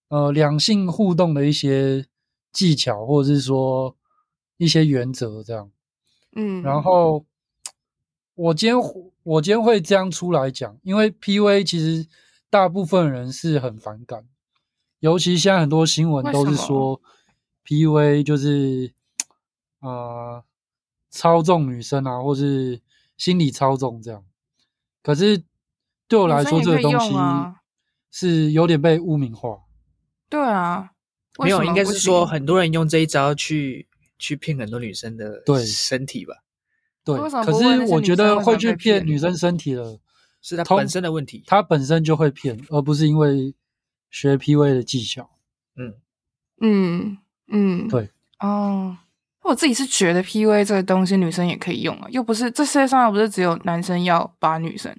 呃两性互动的一些技巧，或者是说一些原则这样。嗯，然后我今天我今天会这样出来讲，因为 PUA 其实大部分人是很反感，尤其现在很多新闻都是说 PUA 就是呃操纵女生啊，或是心理操纵这样。可是对我来说，这个东啊西是有点被污名化。对啊，为没有，应该是不说很多人用这一招去去骗很多女生的对身体吧，对可是我觉得会去骗骗女生身体的，是她本身的问题。她本身就会骗，而不是因为学 PUA 的技巧。嗯，嗯嗯，对哦，我自己是觉得 PUA 这个东西女生也可以用啊，又不是这世界上又不是只有男生要把女生，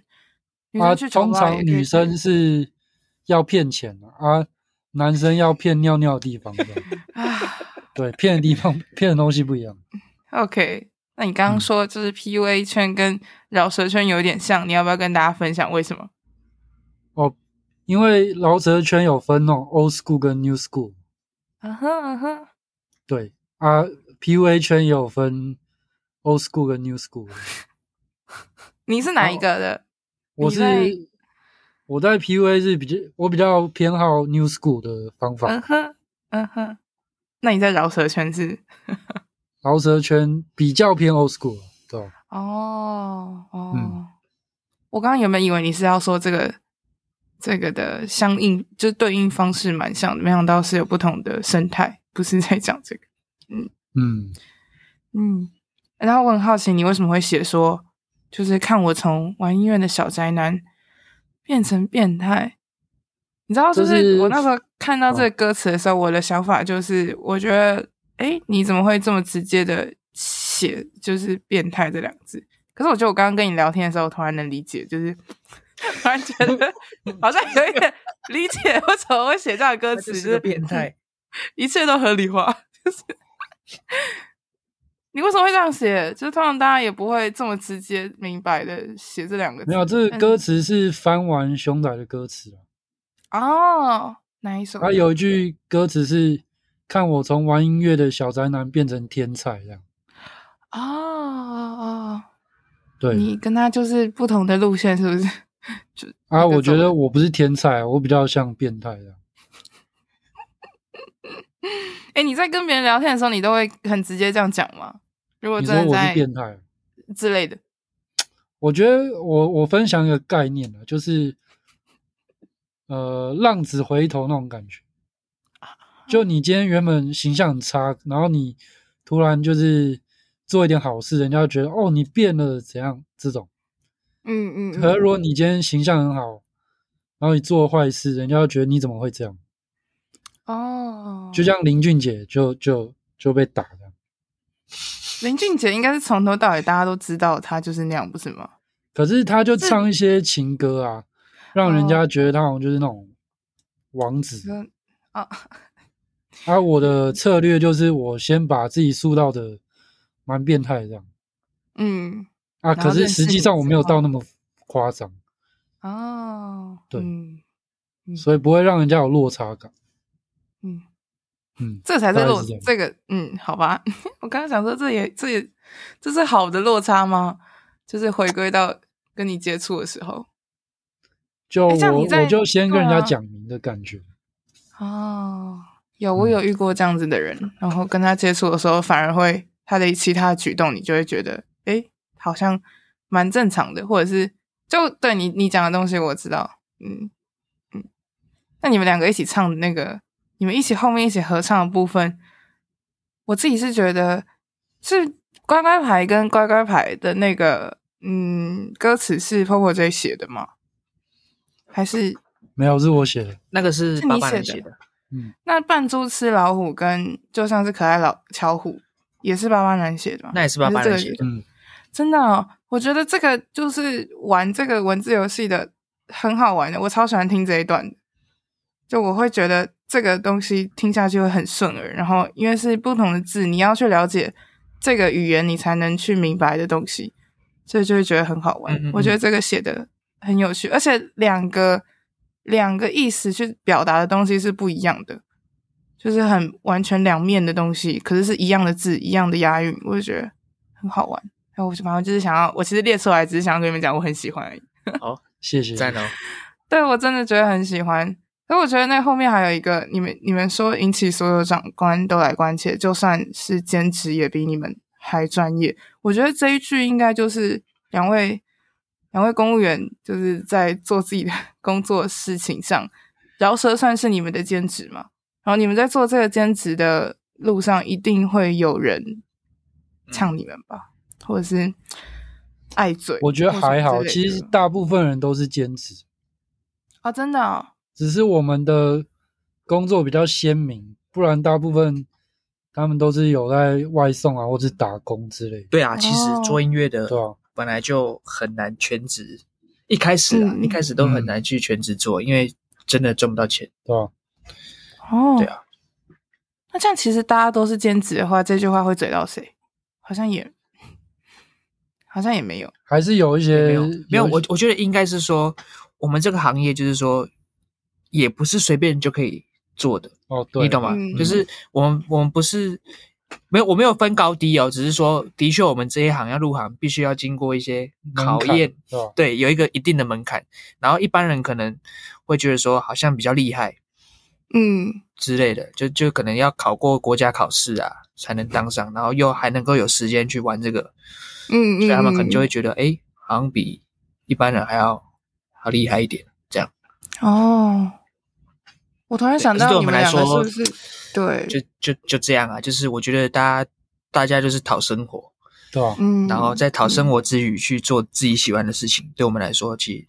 女啊，生通常女生是要骗钱的啊，男生要骗尿尿的地方。对，骗的地方 骗的东西不一样。OK，那你刚刚说就是 PUA 圈跟饶舌圈有点像，你要不要跟大家分享为什么？哦，因为饶舌圈有分那种 old school 跟 new school。啊哈啊哈，对啊，PUA 圈也有分 old school 跟 new school。你是哪一个的？我是我在 PUA 是比较我比较偏好 new school 的方法。嗯哼嗯哼，那你在饶舌圈是？饶舌圈比较偏 old school，对吧？哦哦，嗯我刚刚原本以为你是要说这个这个的相应，就对应方式蛮像的，没想到是有不同的生态，不是在讲这个。嗯，嗯，然后我很好奇，你为什么会写说，就是看我从玩音乐的小宅男变成变态？你知道，就就是是我那时候看到这个歌词的时候，我的想法就是，我觉得，哎，你怎么会这么直接的写就是“变态”这两个字？可是我觉得我刚刚跟你聊天的时候，我突然能理解，就是 突然觉得好像有一点理解为什么会写这样的歌词，就是个变态。一切都合理化，就是 你为什么会这样写？就是通常大家也不会这么直接明白的写这两个字。没有，这个歌词是翻完熊仔的歌词啊。哦，哪一首？他有一句歌词是“看我从玩音乐的小宅男变成天才”这样。哦哦，对你跟他就是不同的路线，是不是？就啊，我觉得我我不是天才，我比较像变态这样。哎，你在跟别人聊天的时候，你都会很直接这样讲吗？如果真的在变态？之类的，我觉得我我分享一个概念啊，就是呃浪子回头那种感觉。就你今天原本形象很差，然后你突然就是做一点好事，人家就觉得哦你变了怎样这种。嗯嗯。嗯可是如果你今天形象很好，然后你做坏事，人家就觉得你怎么会这样？哦，就像林俊杰就就就被打这样。林俊杰应该是从头到尾大家都知道他就是那样，不是吗？可是他就唱一些情歌啊，让人家觉得他好像就是那种王子。嗯啊，而、啊、我的策略就是，我先把自己塑造的蛮变态这样。嗯，啊，可是实际上我没有到那么夸张，哦，对嗯所以不会让人家有落差感。嗯，嗯，这才是落是这个嗯，好吧。我刚刚想说，这也这也这是好的落差吗？就是回归到跟你接触的时候就我就先跟人家讲明的感觉。哦，有我有遇过这样子的人，然后跟他接触的时候，反而会他的其他举动，你就会觉得，哎，好像蛮正常的，或者是就对你你讲的东西我知道，嗯嗯。那你们两个一起唱的那个，你们一起后面一起合唱的部分，我自己是觉得是乖乖牌跟乖乖牌的那个，嗯，歌词是 Popo J 写的吗？还是？没有，是我写的。那个是是你爸爸人写的，嗯，那扮猪吃老虎跟就像是可爱老巧虎，也是巴巴男写的吗？那也是爸爸男写的。嗯，真的、哦，我觉得这个就是玩这个文字游戏的很好玩的，我超喜欢听这一段的。就我会觉得这个东西听下去会很顺耳，然后因为是不同的字，你要去了解这个语言，你才能去明白的东西，所以就会觉得很好玩。嗯嗯嗯我觉得这个写的很有趣，而且两个两个意思去表达的东西是不一样的，就是很完全两面的东西，可是是一样的字，一样的押韵，我就觉得很好玩。然后我反正就是想要，我其实列出来只是想要跟你们讲，我很喜欢而已。好，谢谢。赞哦。对我真的觉得很喜欢。所以我觉得那后面还有一个，你们你们说引起所有长官都来关切，就算是兼职也比你们还专业。我觉得这一句应该就是两位两位公务员就是在做自己的工作事情上，饶舌算是你们的兼职嘛。然后你们在做这个兼职的路上，一定会有人呛你们吧，或者是爱嘴。我觉得还好，其实大部分人都是兼职，啊，真的、哦。只是我们的工作比较鲜明，不然大部分他们都是有在外送啊，或者打工之类的。对啊，其实做音乐的对啊，本来就很难全职，一开始啊，嗯一开始都很难去全职做，因为真的赚不到钱。对啊，哦，对啊，那这样其实大家都是兼职的话，这句话会嘴到谁？好像也，好像也没有。还是有一些没有没有，我我觉得应该是说，我们这个行业就是说，也不是随便就可以做的，哦，对，你懂吗？嗯就是我们我们不是没有我没有分高低哦，只是说，的确我们这一行要入行，必须要经过一些考验，对有一个一定的门槛。然后一般人可能会觉得说，好像比较厉害嗯之类的，就就可能要考过国家考试啊，才能当上，然后又还能够有时间去玩这个，嗯嗯，所以他们可能就会会觉得，哎，好像比一般人还要还要厉害一点，这样。哦。我突然想到对我们两个们来说是不是？对，就就就这样啊，就是我觉得大家大家就是讨生活，对吧？嗯，然后在讨生活之余去做自己喜欢的事情，对我们来说，其实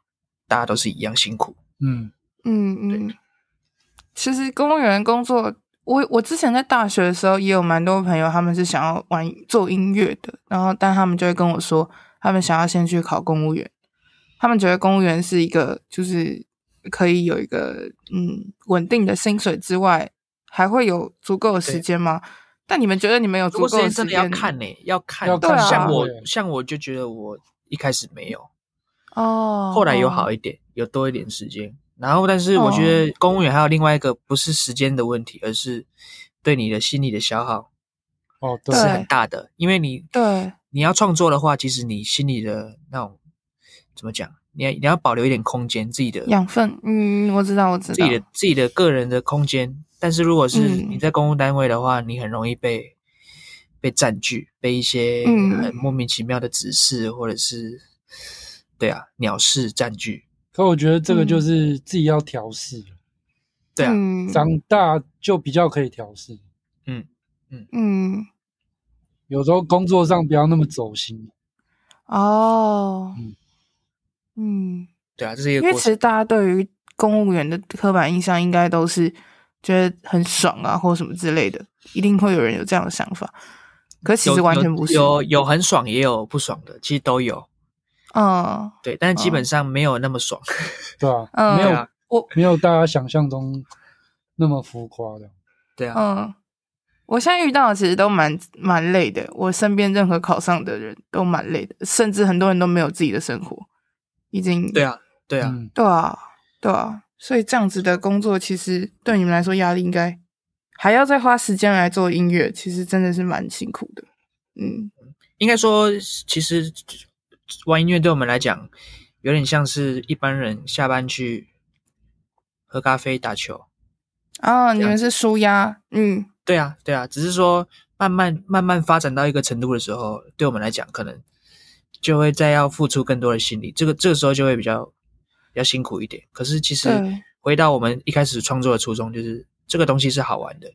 大家都是一样辛苦。嗯，嗯嗯，其实公务员工作，我我之前在大学的时候也有蛮多朋友，他们是想要玩做音乐的，然后但他们就会跟我说，他们想要先去考公务员，他们觉得公务员是一个就是可以有一个嗯稳定的薪水之外，还会有足够的时间吗？但你们觉得你们有足够的时间？真的要看呢、要看。要看像我像我就觉得我一开始没有，哦，后来有哦好一点，有多一点时间。然后，但是我觉得公务员还有另外一个不是时间的问题，而是对你的心理的消耗哦，对是很大的。因为你对，你要创作的话，其实你心里的那种怎么讲？你要你要保留一点空间，自己的养分，嗯，我知道，我知道，自己的自己的个人的空间。但是如果是嗯你在公务单位的话，你很容易被被占据，被一些莫名其妙的指示、或者是对啊鸟事占据。可我觉得这个就是自己要调试，对啊，嗯长大就比较可以调试。嗯嗯嗯。有时候工作上不要那么走心。哦，嗯嗯，对啊，这是一个因为其实。大家对于公务员的刻板印象，应该都是觉得很爽啊，或什么之类的，一定会有人有这样的想法。可其实完全不是，有有有很爽，也有不爽的，其实都有。嗯对，但基本上没有那么爽。对啊、嗯，没有我没有大家想象中那么浮夸的。对啊，嗯，我现在遇到的其实都蛮蛮累的，我身边任何考上的人都蛮累的，甚至很多人都没有自己的生活，已经对啊，对啊。嗯，对啊，对啊，所以这样子的工作其实对你们来说压力应该还要再花时间来做音乐，其实真的是蛮辛苦的。嗯，应该说，其实玩音乐对我们来讲，有点像是一般人下班去喝咖啡、打球。啊，你们是舒压？嗯，对啊，对啊，只是说慢慢慢慢发展到一个程度的时候，对我们来讲，可能就会再要付出更多的心力，这个这个时候就会比较比较辛苦一点。可是其实回到我们一开始创作的初衷，就是这个东西是好玩的。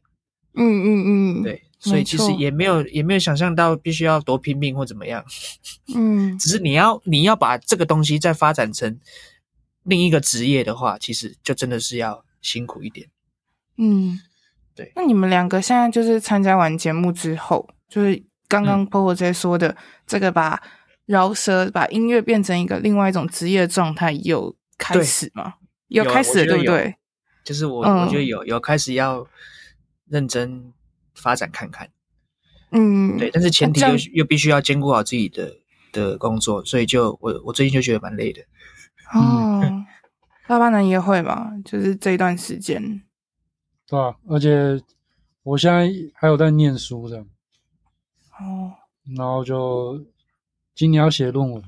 嗯嗯嗯，对，所以其实也没有也没有想象到必须要多拼命或怎么样，嗯，只是你要你要把这个东西再发展成另一个职业的话，其实就真的是要辛苦一点，嗯，对。那你们两个现在就是参加完节目之后，就是刚刚 Popo 在说的、嗯、这个把饶舌把音乐变成一个另外一种职业状态，有开始吗？有，有开始了，对不对？就是我、嗯、我觉得有有开始要。认真发展看看，嗯，对，但是前提又又必须要兼顾好自己的的工作，所以就我我最近就觉得蛮累的。哦，八八男也会吧？就是这一段时间，对啊，而且我现在还有在念书这样，哦，然后就今年要写论文，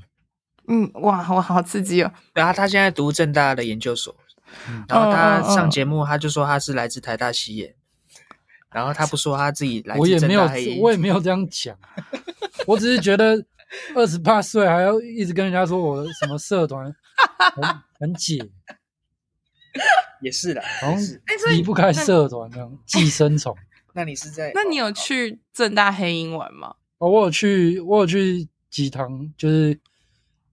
嗯，哇，我好刺激哦！对啊，他现在读正大的研究所，嗯、然后他上节目，他就说他是来自台大西野。然后他不说他自己来自，我也没有，我也没有这样讲，我只是觉得二十八岁还要一直跟人家说我什么社团很很解，也是的，好像离不开社团这样寄生虫。那你是在？那你有去正大黑鹰玩吗？哦，我有去，我有去几堂，就是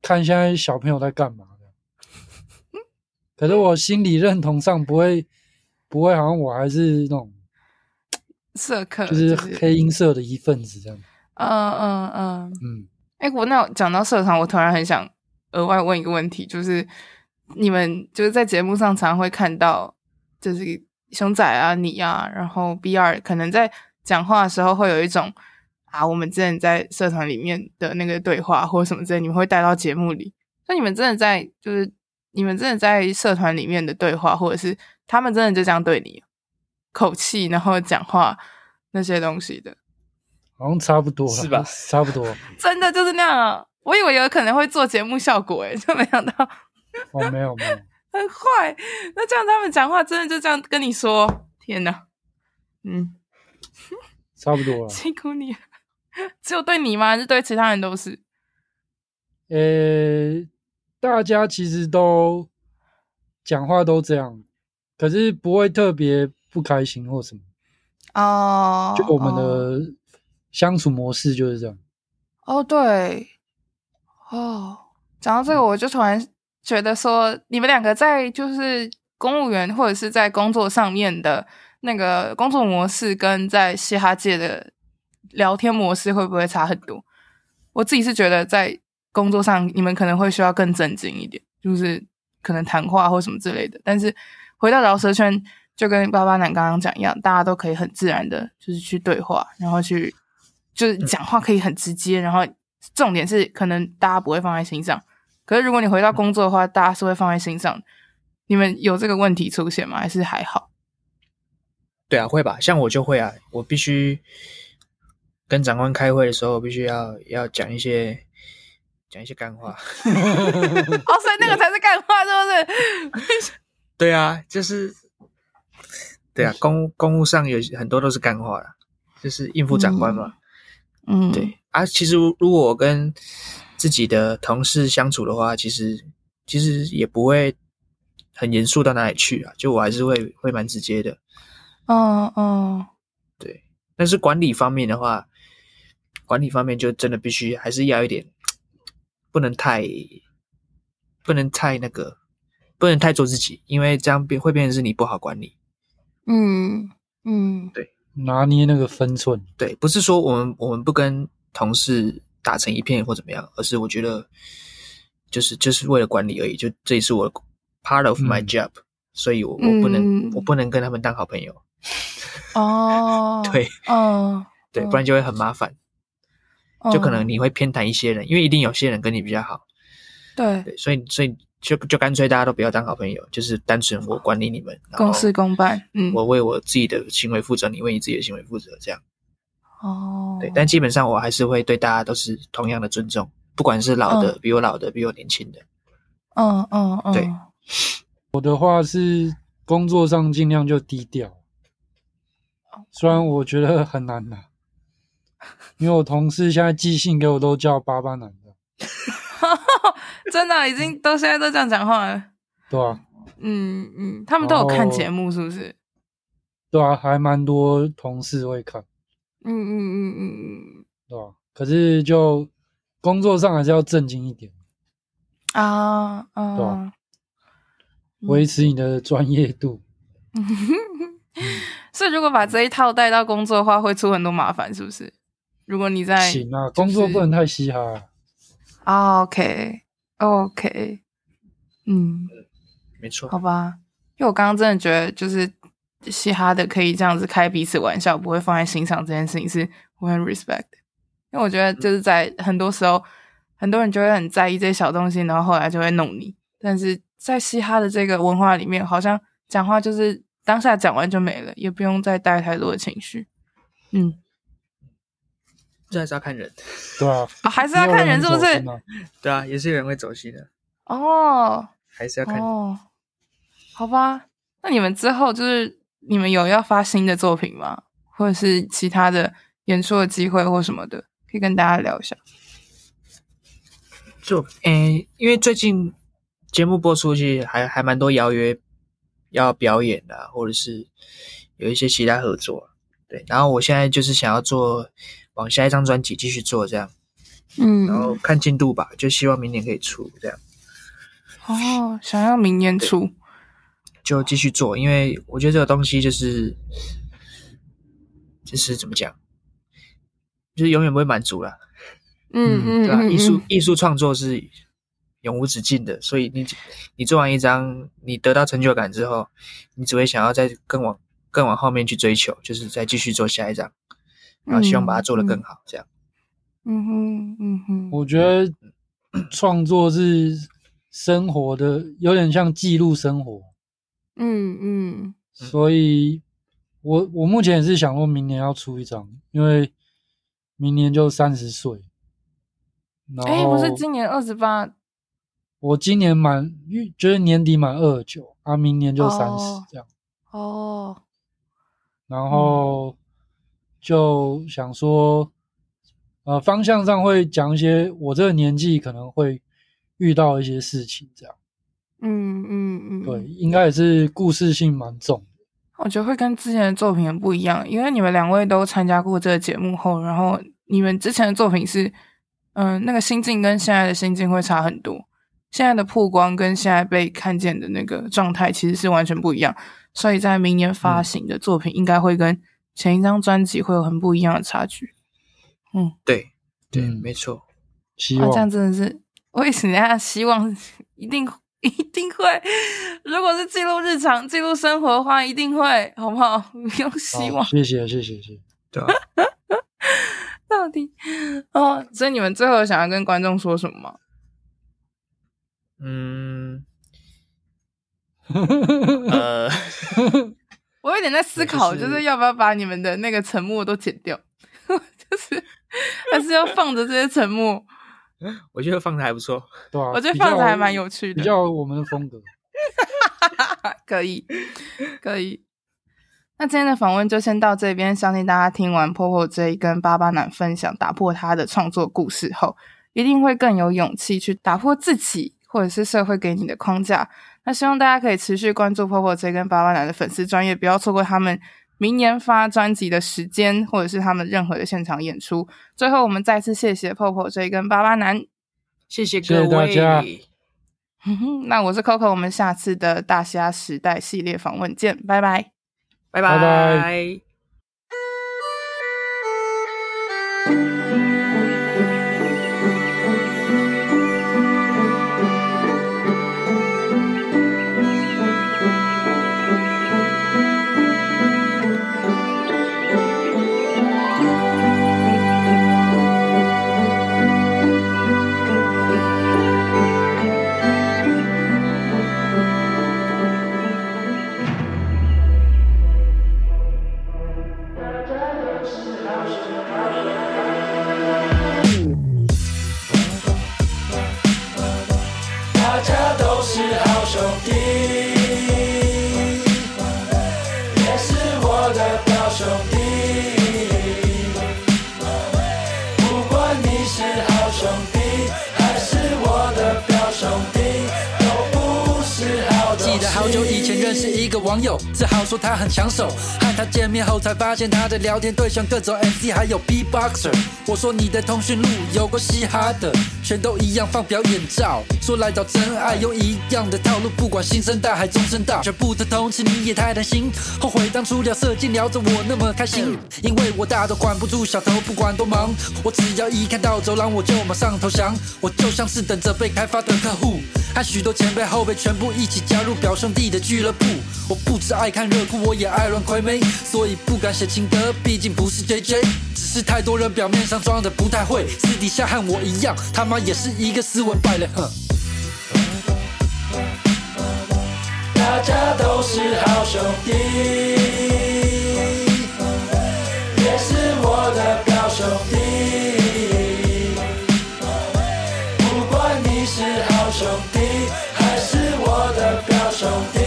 看现在小朋友在干嘛的。可是我心理认同上不会，不会，好像我还是那种。社客就是黑音社的一份子，这样。嗯嗯嗯嗯。哎、欸，我那讲到社团，我突然很想额外问一个问题，就是你们就是在节目上常常会看到，就是熊仔啊、你啊，然后 B 二可能在讲话的时候会有一种啊，我们之前在社团里面的那个对话或者什么之类，你们会带到节目里。那你们真的在就是你们真的在社团里面的对话，或者是他们真的就这样对你？口气，然后讲话那些东西的，好像差不多，是吧？差不多，真的就是那样啊！我以为有可能会做节目效果，诶就没想到。哦，没有没有，很坏。那这样他们讲话真的就这样跟你说？天哪！嗯，差不多了。辛苦你了。只有对你吗？还是对其他人都是？呃，大家其实都讲话都这样。可是不会特别不开心或什么哦，就我们的相处模式就是这样。哦，对，哦，讲到这个，我就突然觉得说，你们两个在就是公务员或者是在工作上面的那个工作模式，跟在嘻哈界的聊天模式会不会差很多？我自己是觉得在工作上，你们可能会需要更正经一点，就是可能谈话或什么之类的，但是。回到饶舌圈，就跟巴巴男刚刚讲一样，大家都可以很自然的，就是去对话，然后去就是讲话可以很直接，然后重点是可能大家不会放在心上。可是如果你回到工作的话，大家是会放在心上。你们有这个问题出现吗？还是还好？对啊，会吧。像我就会啊，我必须跟长官开会的时候，必须要要讲一些讲一些干话。哦，所以那个才是干话，是不是？对啊，就是，对啊，公公务上有很多都是干话啦，就是应付长官嘛。嗯，对啊，其实如果我跟自己的同事相处的话，其实其实也不会很严肃到哪里去啊，就我还是会会蛮直接的。哦哦，对，但是管理方面的话，管理方面就真的必须还是要一点，不能太，不能太那个。不能太做自己，因为这样变会变成是你不好管理。嗯嗯，对，拿捏那个分寸。对，不是说我们我们不跟同事打成一片或怎么样，而是我觉得就是就是为了管理而已。就这也是我 part of my job，嗯，所以我我不能，嗯，我不能跟他们当好朋友。哦，对，哦，对，不然就会很麻烦。就可能你会偏袒一些人，因为一定有些人跟你比较好。对，对，所以所以。就就干脆大家都不要当好朋友，就是单纯我管理你们，公事公办。嗯，我为我自己的行为负责，你为你自己的行为负责，这样。哦，对，但基本上我还是会对大家都是同样的尊重，不管是老的、嗯、比我老的、比我年轻的。嗯嗯嗯，对。我的话是工作上尽量就低调，虽然我觉得很难的，因为我同事现在寄信给我都叫巴巴男的。真的、啊、已经都现在都这样讲话了。对啊。嗯嗯，他们都有看节目是不是？对啊，还蛮多同事会看。嗯嗯嗯嗯嗯，对啊？可是就工作上还是要正经一点啊啊，对啊？维持你的专业度。所以如果把这一套带到工作的话，会出很多麻烦，是不是？如果你在行啊，工作不能太嘻哈。OK OK，嗯，没错，好吧。因为我刚刚真的觉得，就是嘻哈的可以这样子开彼此玩笑，不会放在心上这件事情，是我很 respect。因为我觉得就是在很多时候，很多人就会很在意这些小东西，然后后来就会弄你。但是在嘻哈的这个文化里面，好像讲话就是当下讲完就没了，也不用再带太多的情绪。嗯，这还是要看人，对啊，啊还是要看人是不是？对啊，也是有人会走心的。哦，还是要看人。哦，好吧。那你们之后就是你们有要发新的作品吗？或者是其他的演出的机会或什么的，可以跟大家聊一下。就诶、欸，因为最近节目播出去，还还蛮多邀约要表演的、啊，或者是有一些其他合作。对，然后我现在就是想要做往下一张专辑继续做这样，嗯，然后看进度吧，就希望明年可以出这样。哦，想要明年出。就继续做，因为我觉得这个东西就是，就是怎么讲，就是永远不会满足了。嗯嗯，对吧？嗯、艺术艺术创作是永无止境的，所以你你做完一张，你得到成就感之后，你只会想要再更往更往后面去追求，就是再继续做下一张，然后希望把它做得更好，这样。嗯哼嗯哼，我觉得 创作是生活的，有点像记录生活。嗯嗯，所以我我目前也是想说明年要出一张，因为明年就三十岁。哎、欸，不是今年二十八？我今年满，就是年底满二十九，啊，明年就三十这样。哦。然后就想说，呃，方向上会讲一些我这个年纪可能会遇到一些事情，这样。嗯嗯嗯，对，应该也是故事性蛮重的。我觉得会跟之前的作品很不一样，因为你们两位都参加过这个节目后，然后你们之前的作品是，嗯、呃，那个心境跟现在的心境会差很多。现在的曝光跟现在被看见的那个状态其实是完全不一样，所以在明年发行的作品应该会跟前一张专辑会有很不一样的差距。嗯，对对，嗯、没错。希望、啊、这样真的是，为什么希望一定。一定会，如果是记录日常、记录生活的话，一定会，好不好？不用希望。谢谢，谢谢，谢谢。对啊。到底哦，所以你们最后想要跟观众说什么吗？嗯，呃，我有点在思考，就是要不要把你们的那个沉默都剪掉，就是 还是要放着这些沉默。我觉得放的还不错，对啊，我觉得放的还蛮有趣的，比较我们的风格。可以，可以。那今天的访问就先到这边，相信大家听完 Popo J 跟巴巴男分享打破他的创作故事后，一定会更有勇气去打破自己或者是社会给你的框架。那希望大家可以持续关注 Popo J 跟巴巴男的粉丝专业，不要错过他们。明年发专辑的时间，或者是他们任何的现场演出。最后，我们再次谢谢 Popo J 跟巴巴男，谢谢各位。谢谢大家。那我是 Coco，我们下次的大虾时代系列访问见，拜拜，拜拜。拜拜。网友，自豪说他很抢手，和他见面后才发现他的聊天对象各种 MC 还有 B-boxer。我说你的通讯录有过嘻哈的，全都一样放表演照。说来找真爱用一样的套路，不管新生代还中生代，却不得同时你也太贪心，后悔当初聊色情聊着我那么开心，因为我大都管不住小头，不管多忙，我只要一看到走廊我就马上投降，我就像是等着被开发的客户，和许多前辈后辈全部一起加入表兄弟的俱乐部。我不只爱看热裤，我也爱乱亏妹，所以不敢写情歌，毕竟不是 JJ，只是太多人表面上装的不太会，私底下和我一样，他妈也是一个斯文败类，哼。大家都是好兄弟，也是我的表兄弟。不管你是好兄弟还是我的表兄弟，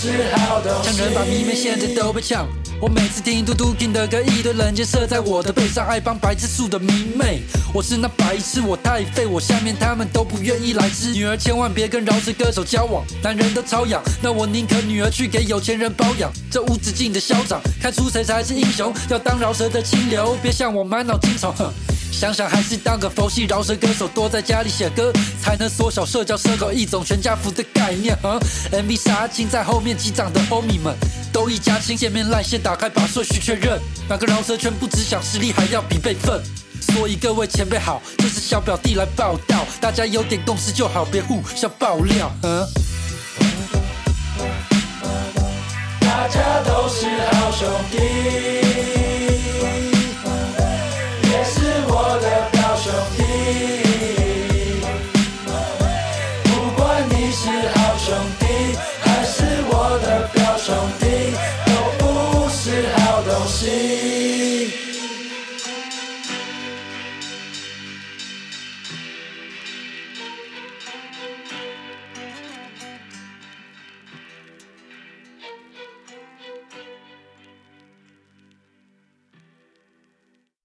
是好东西。强人把迷妹现在都被抢。我每次听嘟嘟 king 的歌，一堆冷箭射在我的背上，爱帮白痴数的迷妹。我是那白痴，我太废，我下面他们都不愿意来吃。女儿千万别跟饶舌歌手交往，男人都超养，那我宁可女儿去给有钱人包养。这无止境的嚣张，看出谁才是英雄。要当饶舌的清流，别像我满脑金虫。哼，想想还是当个佛系饶舌歌手，多在家里写歌，才能缩小社交 circle，一种全家福的概念。哼，MV 杀青在后面击掌的 homie 们。都一家亲，见面赖先打开把顺序确认。哪个饶舌圈不只想实力，还要比辈分？所以各位前辈好，这是小表弟来报道，大家有点共识就好，别互相爆料。嗯，大家都是好兄弟，show.